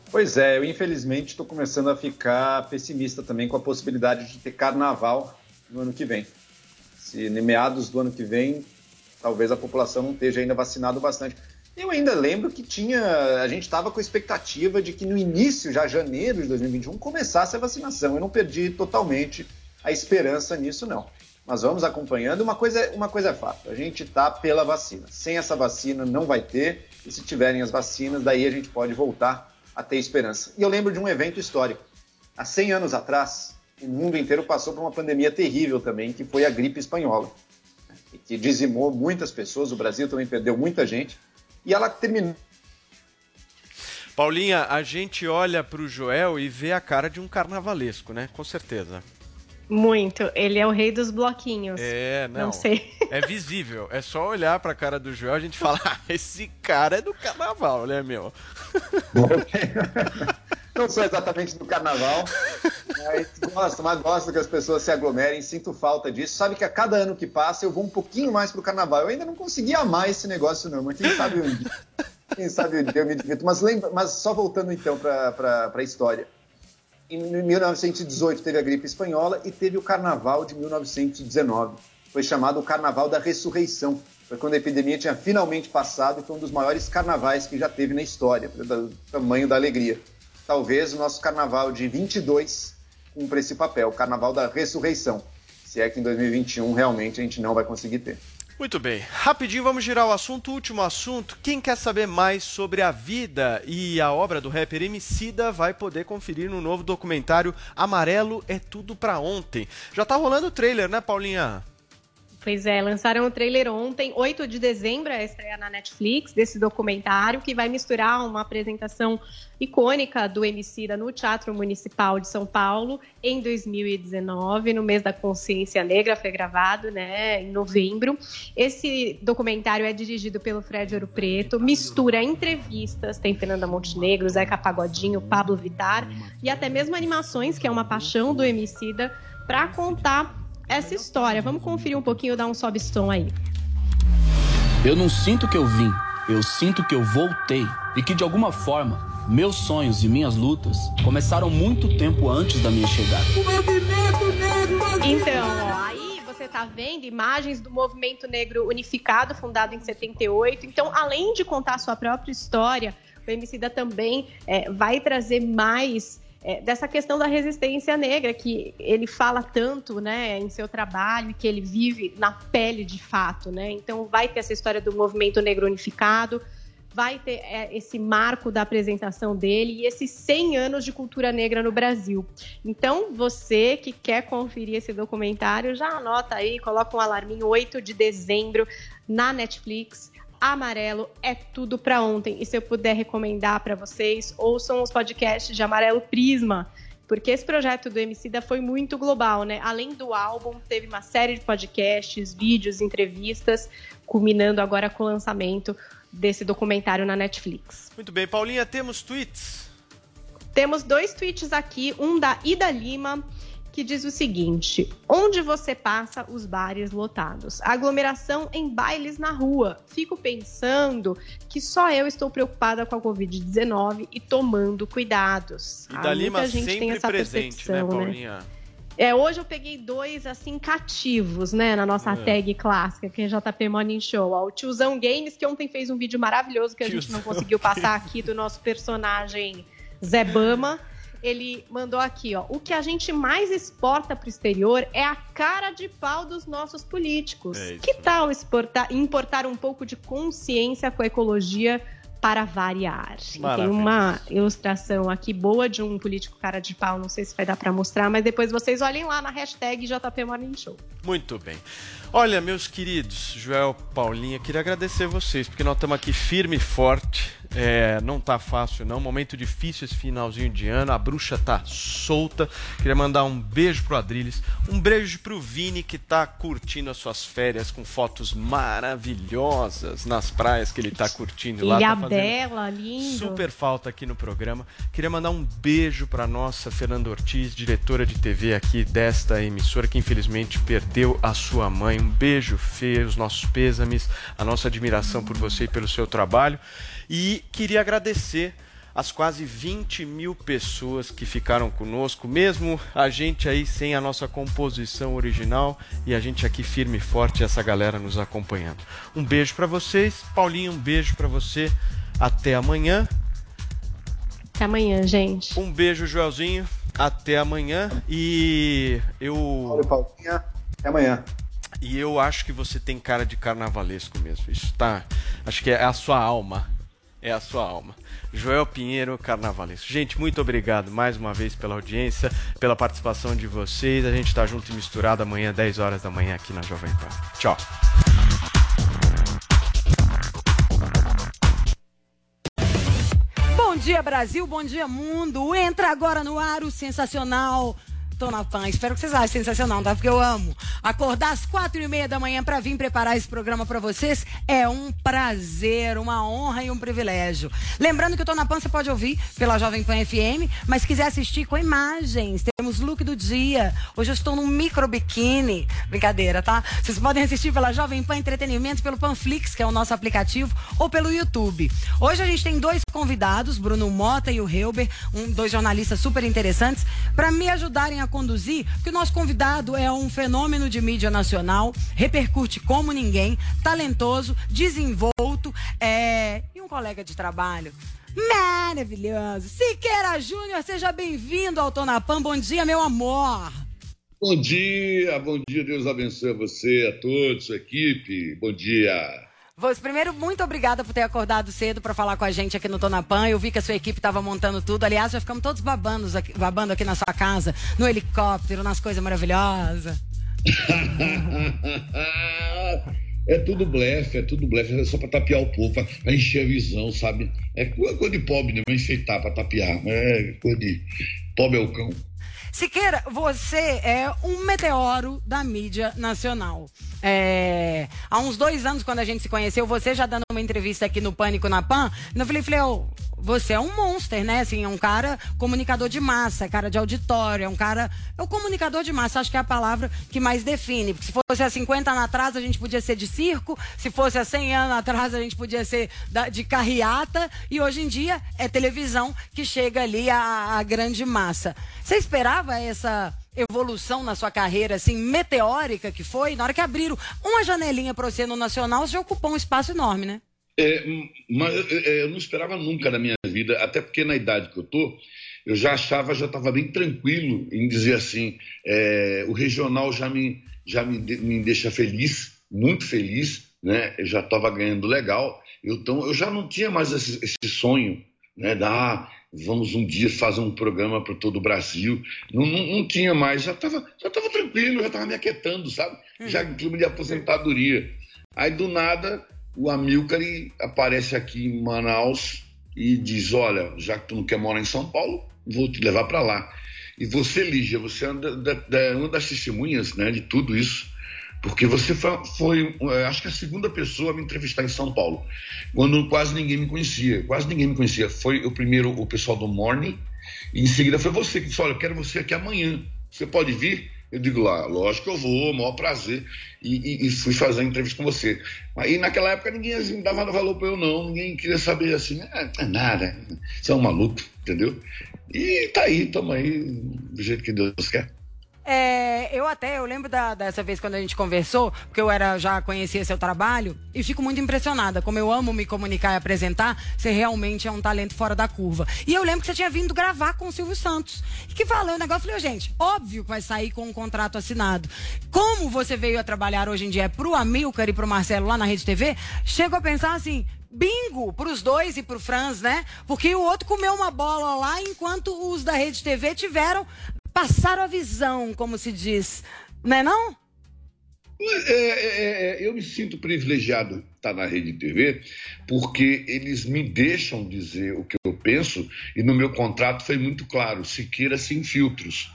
Pois é, eu infelizmente estou começando a ficar pessimista também com a possibilidade de ter carnaval no ano que vem. Se em meados do ano que vem, talvez a população não esteja ainda vacinado bastante. Eu ainda lembro que tinha, a gente estava com a expectativa de que no início, já janeiro de 2021, começasse a vacinação. Eu não perdi totalmente a esperança nisso, não. Mas vamos acompanhando. Uma coisa, uma coisa é fato: a gente está pela vacina. Sem essa vacina não vai ter. E se tiverem as vacinas, daí a gente pode voltar a ter esperança. E eu lembro de um evento histórico. Há 100 anos atrás, o mundo inteiro passou por uma pandemia terrível também, que foi a gripe espanhola, e que dizimou muitas pessoas. O Brasil também perdeu muita gente. E ela terminou. Paulinha, a gente olha pro Joel e vê a cara de um carnavalesco, né? Com certeza. Muito. Ele é o rei dos bloquinhos. É, não. Não sei. É visível. É só olhar pra cara do Joel e a gente fala: ah, esse cara é do carnaval, né, meu? Não sou exatamente do carnaval, mas gosto, mas gosto que as pessoas se aglomerem, sinto falta disso. Sabe que a cada ano que passa eu vou um pouquinho mais pro carnaval. Eu ainda não consegui amar esse negócio, não, mas quem sabe um dia, quem sabe um dia eu me divirto. Mas, lembra, mas só voltando então para a história. Em 1918 teve a gripe espanhola e teve o carnaval de 1919. Foi chamado o Carnaval da Ressurreição. Foi quando a epidemia tinha finalmente passado e foi um dos maiores carnavais que já teve na história, do tamanho da alegria. Talvez o nosso carnaval de 22 cumpra esse papel, o Carnaval da Ressurreição. Se é que em 2021 realmente a gente não vai conseguir ter. Muito bem. Rapidinho vamos girar o assunto. Último assunto. Quem quer saber mais sobre a vida e a obra do rapper Emicida vai poder conferir no novo documentário Amarelo é Tudo Pra Ontem. Já tá rolando o trailer, né, Paulinha? Pois é, lançaram o trailer ontem, 8 de dezembro, a estreia na Netflix desse documentário, que vai misturar uma apresentação icônica do Emicida no Teatro Municipal de São Paulo em 2019, no mês da consciência negra, foi gravado né, em novembro. Esse documentário é dirigido pelo Fred Ouro Preto, mistura entrevistas, tem Fernanda Montenegro, Zeca Pagodinho, Pablo Vittar e até mesmo animações, que é uma paixão do Emicida, para contar essa história. Vamos conferir um pouquinho, dar um sobe som aí. Eu não sinto que eu vim, eu sinto que eu voltei. E que de alguma forma, meus sonhos e minhas lutas começaram muito tempo antes da minha chegada. Então, ó, aí você tá vendo imagens do Movimento Negro Unificado, fundado em 78. Então, além de contar a sua própria história, o Emicida também é, vai trazer mais é, dessa questão da resistência negra que ele fala tanto, né, em seu trabalho que ele vive na pele de fato, né? Então vai ter essa história do movimento negro unificado, vai ter é, esse marco da apresentação dele e esses 100 anos de cultura negra no Brasil. Então você que quer conferir esse documentário, já anota aí, coloca um alarminho 8 de dezembro na Netflix. Amarelo é tudo para ontem. E se eu puder recomendar para vocês, ouçam os podcasts de Amarelo Prisma, porque esse projeto do Emicida foi muito global, né? Além do álbum, teve uma série de podcasts, vídeos, entrevistas, culminando agora com o lançamento desse documentário na Netflix. Muito bem, Paulinha, temos tweets? Temos dois tweets aqui, um da Ida Lima, que diz o seguinte: Onde você passa, os bares lotados. Aglomeração em bailes na rua. Fico pensando que só eu estou preocupada com a Covid-19 e tomando cuidados. Ida Ah, Lima muita gente tem essa presente, né, percepção, Paulinha? É, hoje eu peguei dois, assim, cativos, né, na nossa É. tag clássica, que é JP Morning Show. Ó, o Tiozão Games, que ontem fez um vídeo maravilhoso que a gente não conseguiu passar aqui do nosso personagem Zé Bama. Ele mandou aqui, ó. O que a gente mais exporta para o exterior é a cara de pau dos nossos políticos. É que tal exportar, importar um pouco de consciência com a ecologia para variar? Tem uma ilustração aqui boa de um político cara de pau, não sei se vai dar para mostrar, mas depois vocês olhem lá na hashtag JP Morning Show. Muito bem. Olha, meus queridos, Joel, Paulinha, queria agradecer vocês, porque nós estamos aqui firme e forte. É, não tá fácil, não. Momento difícil esse finalzinho de ano. A bruxa tá solta. Queria mandar um beijo pro Adriles, um beijo pro Vini, que tá curtindo as suas férias com fotos maravilhosas nas praias que ele tá curtindo lá. Ilha tá Bela, lindo. Super falta aqui no programa. Queria mandar um beijo para nossa Fernanda Ortiz, diretora de TV aqui desta emissora, que infelizmente perdeu a sua mãe. Um beijo, Fê, os nossos pêsames, a nossa admiração por você e pelo seu trabalho. E queria agradecer as quase 20 mil pessoas que ficaram conosco, mesmo a gente aí sem a nossa composição original e a gente aqui firme e forte, essa galera nos acompanhando. Um beijo para vocês, Paulinho, um beijo para você. Até amanhã. Até amanhã, gente. Um beijo, Joelzinho. Até amanhã. E eu. Paulinha. Até amanhã. E eu acho que você tem cara de carnavalesco mesmo. Isso tá. Acho que é a sua alma. É a sua alma. Joel Pinheiro, carnavalesco. Gente, muito obrigado mais uma vez pela audiência, pela participação de vocês. A gente tá junto e misturado amanhã, 10 horas da manhã, aqui na Jovem Pan. Tchau. Bom dia, Brasil. Bom dia, mundo. Entra agora no ar o sensacional. Tô na pan. Espero que vocês achem sensacional, tá? Porque eu amo. Acordar às quatro e meia da manhã pra vir preparar esse programa pra vocês é um prazer, uma honra e um privilégio. Lembrando que o Tô na Pan você pode ouvir pela Jovem Pan FM, mas se quiser assistir com imagens, temos look do dia. Hoje eu estou num micro biquíni. Brincadeira, tá? Vocês podem assistir pela Jovem Pan Entretenimento, pelo Panflix, que é o nosso aplicativo, ou pelo YouTube. Hoje a gente tem dois convidados, Bruno Mota e o Helber, um, dois jornalistas super interessantes, para me ajudarem a conduzir, porque o nosso convidado é um fenômeno de mídia nacional, repercute como ninguém, talentoso, desenvolto, é... e um colega de trabalho. Maravilhoso! Siqueira Júnior, seja bem-vindo ao Tonapam. Bom dia, meu amor! Bom dia, bom dia, Deus abençoe você, a todos, sua equipe. Bom dia. Você, primeiro, muito obrigada por ter acordado cedo para falar com a gente aqui no Tonapan. Eu vi que a sua equipe estava montando tudo. Aliás, já ficamos todos babando aqui, babando aqui na sua casa, no helicóptero, nas coisas maravilhosas. É tudo blefe, é tudo blefe, é só pra tapear o povo, pra encher a visão, sabe? É coisa de pobre, né? Pra enfeitar, pra tapear. É coisa de pobre é o cão. Siqueira, você é um meteoro da mídia nacional. É, há uns dois anos, quando a gente se conheceu, você já dando uma entrevista aqui no Pânico na Pan, eu falei, falei, ô, você é um monster, né? Assim, é um cara comunicador de massa, é cara de auditório, é um cara. É o comunicador de massa, acho que é a palavra que mais define. Porque se fosse há 50 anos atrás, a gente podia ser de circo, se fosse há 100 anos atrás, a gente podia ser da- de carreata, e hoje em dia é televisão que chega ali à, à grande massa. Você esperava essa evolução na sua carreira, assim, meteórica que foi? Na hora que abriram uma janelinha para você no Nacional, você já ocupou um espaço enorme, né? É, mas eu não esperava nunca na minha vida, até porque na idade que eu tô, eu já achava, já estava bem tranquilo em dizer assim, é, o regional já me, já me, me deixa feliz, muito feliz, né? Eu já estava ganhando legal, então eu já não tinha mais esse, esse sonho, né? Da, ah, vamos um dia fazer um programa para todo o Brasil, não, não, não tinha mais, já estava já tava tranquilo, já estava me aquietando, sabe? Já em clima de aposentadoria. Aí do nada o Amilcar aparece aqui em Manaus e diz: Olha, já que tu não quer morar em São Paulo, vou te levar para lá. E você, Lígia, você é uma da- da- uma das testemunhas né, de tudo isso, porque você foi, foi, eh, acho que a segunda pessoa a me entrevistar em São Paulo, quando quase ninguém me conhecia. Quase ninguém me conhecia. Foi o primeiro o pessoal do Morning, e em seguida foi você que disse: Olha, eu quero você aqui amanhã. Você pode vir? Eu digo lá, lógico que eu vou, maior prazer. E, e- e fui fazer a entrevista com você. Aí naquela época ninguém assim, dava valor para eu, não. Ninguém queria saber assim, ah, é nada, você é um maluco, entendeu? E tá aí, tamo aí, do jeito que Deus quer. É, eu até, eu lembro da- dessa vez quando a gente conversou, porque eu era, já conhecia seu trabalho, e fico muito impressionada. Como eu amo me comunicar e apresentar, você realmente é um talento fora da curva. E eu lembro que você tinha vindo gravar com o Silvio Santos. E que falou um negócio, eu falei, gente, óbvio que vai sair com um contrato assinado. Como você veio a trabalhar hoje em dia pro Amilcar e pro Marcelo lá na Rede TV, chego a pensar assim, bingo pros dois e pro Franz, né? Porque o outro comeu uma bola lá, enquanto os da Rede TV tiveram, passaram a visão, como se diz. Não é não? É, é, é, eu me sinto privilegiado estar na Rede TV, porque eles me deixam dizer o que eu penso, e no meu contrato foi muito claro: Siqueira sem filtros.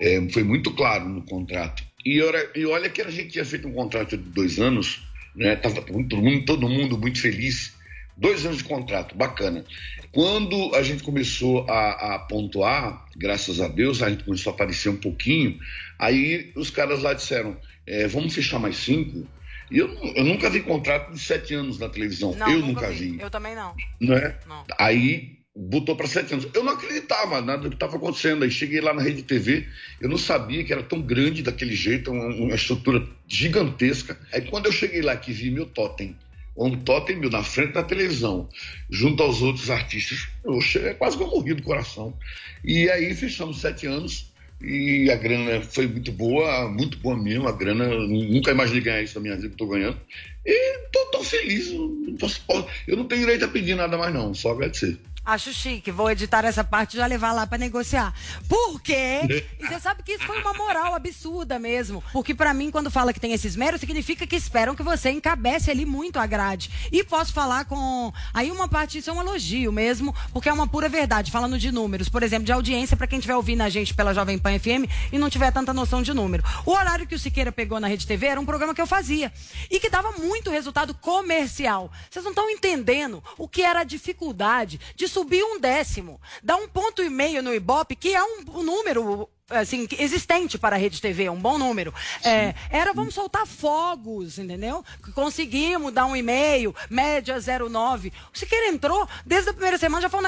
É, foi muito claro no contrato. E olha, e olha que a gente tinha feito um contrato de dois anos, né? Tava todo mundo muito feliz. Dois anos de contrato, bacana. Quando a gente começou a, a pontuar, graças a Deus, a gente começou a aparecer um pouquinho, aí os caras lá disseram, é, vamos fechar mais cinco? E eu, eu nunca vi contrato de sete anos na televisão. eu nunca vi. Eu também não. né? Aí botou para sete anos. Eu não acreditava nada do que estava acontecendo. Aí cheguei lá na Rede TV, eu não sabia que era tão grande daquele jeito, uma, uma estrutura gigantesca. Aí quando eu cheguei lá que vi meu totem, um totem meu na frente da televisão, junto aos outros artistas, eu cheguei, quase que eu morri do coração. E aí fechamos sete anos. E a grana foi muito boa, muito boa mesmo. A grana, nunca imaginei ganhar isso na minha vida que estou ganhando. E tô feliz. não posso- Eu não tenho direito a pedir nada mais, não, só agradecer. Acho chique. Vou editar essa parte e já levar lá pra negociar. Por quê? E você sabe que isso foi uma moral absurda mesmo. Porque pra mim, quando fala que tem esses meros, significa que esperam que você encabece ali muito a grade. E posso falar com. Aí uma parte disso é um elogio mesmo, porque é uma pura verdade. Falando de números, por exemplo, de audiência, pra quem estiver ouvindo a gente pela Jovem Pan FM e não tiver tanta noção de número. O horário que o Siqueira pegou na Rede TV era um programa que eu fazia. E que dava muito resultado comercial. Vocês não estão entendendo o que era a dificuldade de subir um décimo, dar um ponto e meio no Ibope, que é um, um número assim, existente para a Rede TV, um bom número. É, era vamos soltar fogos, entendeu? Conseguimos dar um e-mail, média 09. O Siqueira entrou, desde a primeira semana já foi um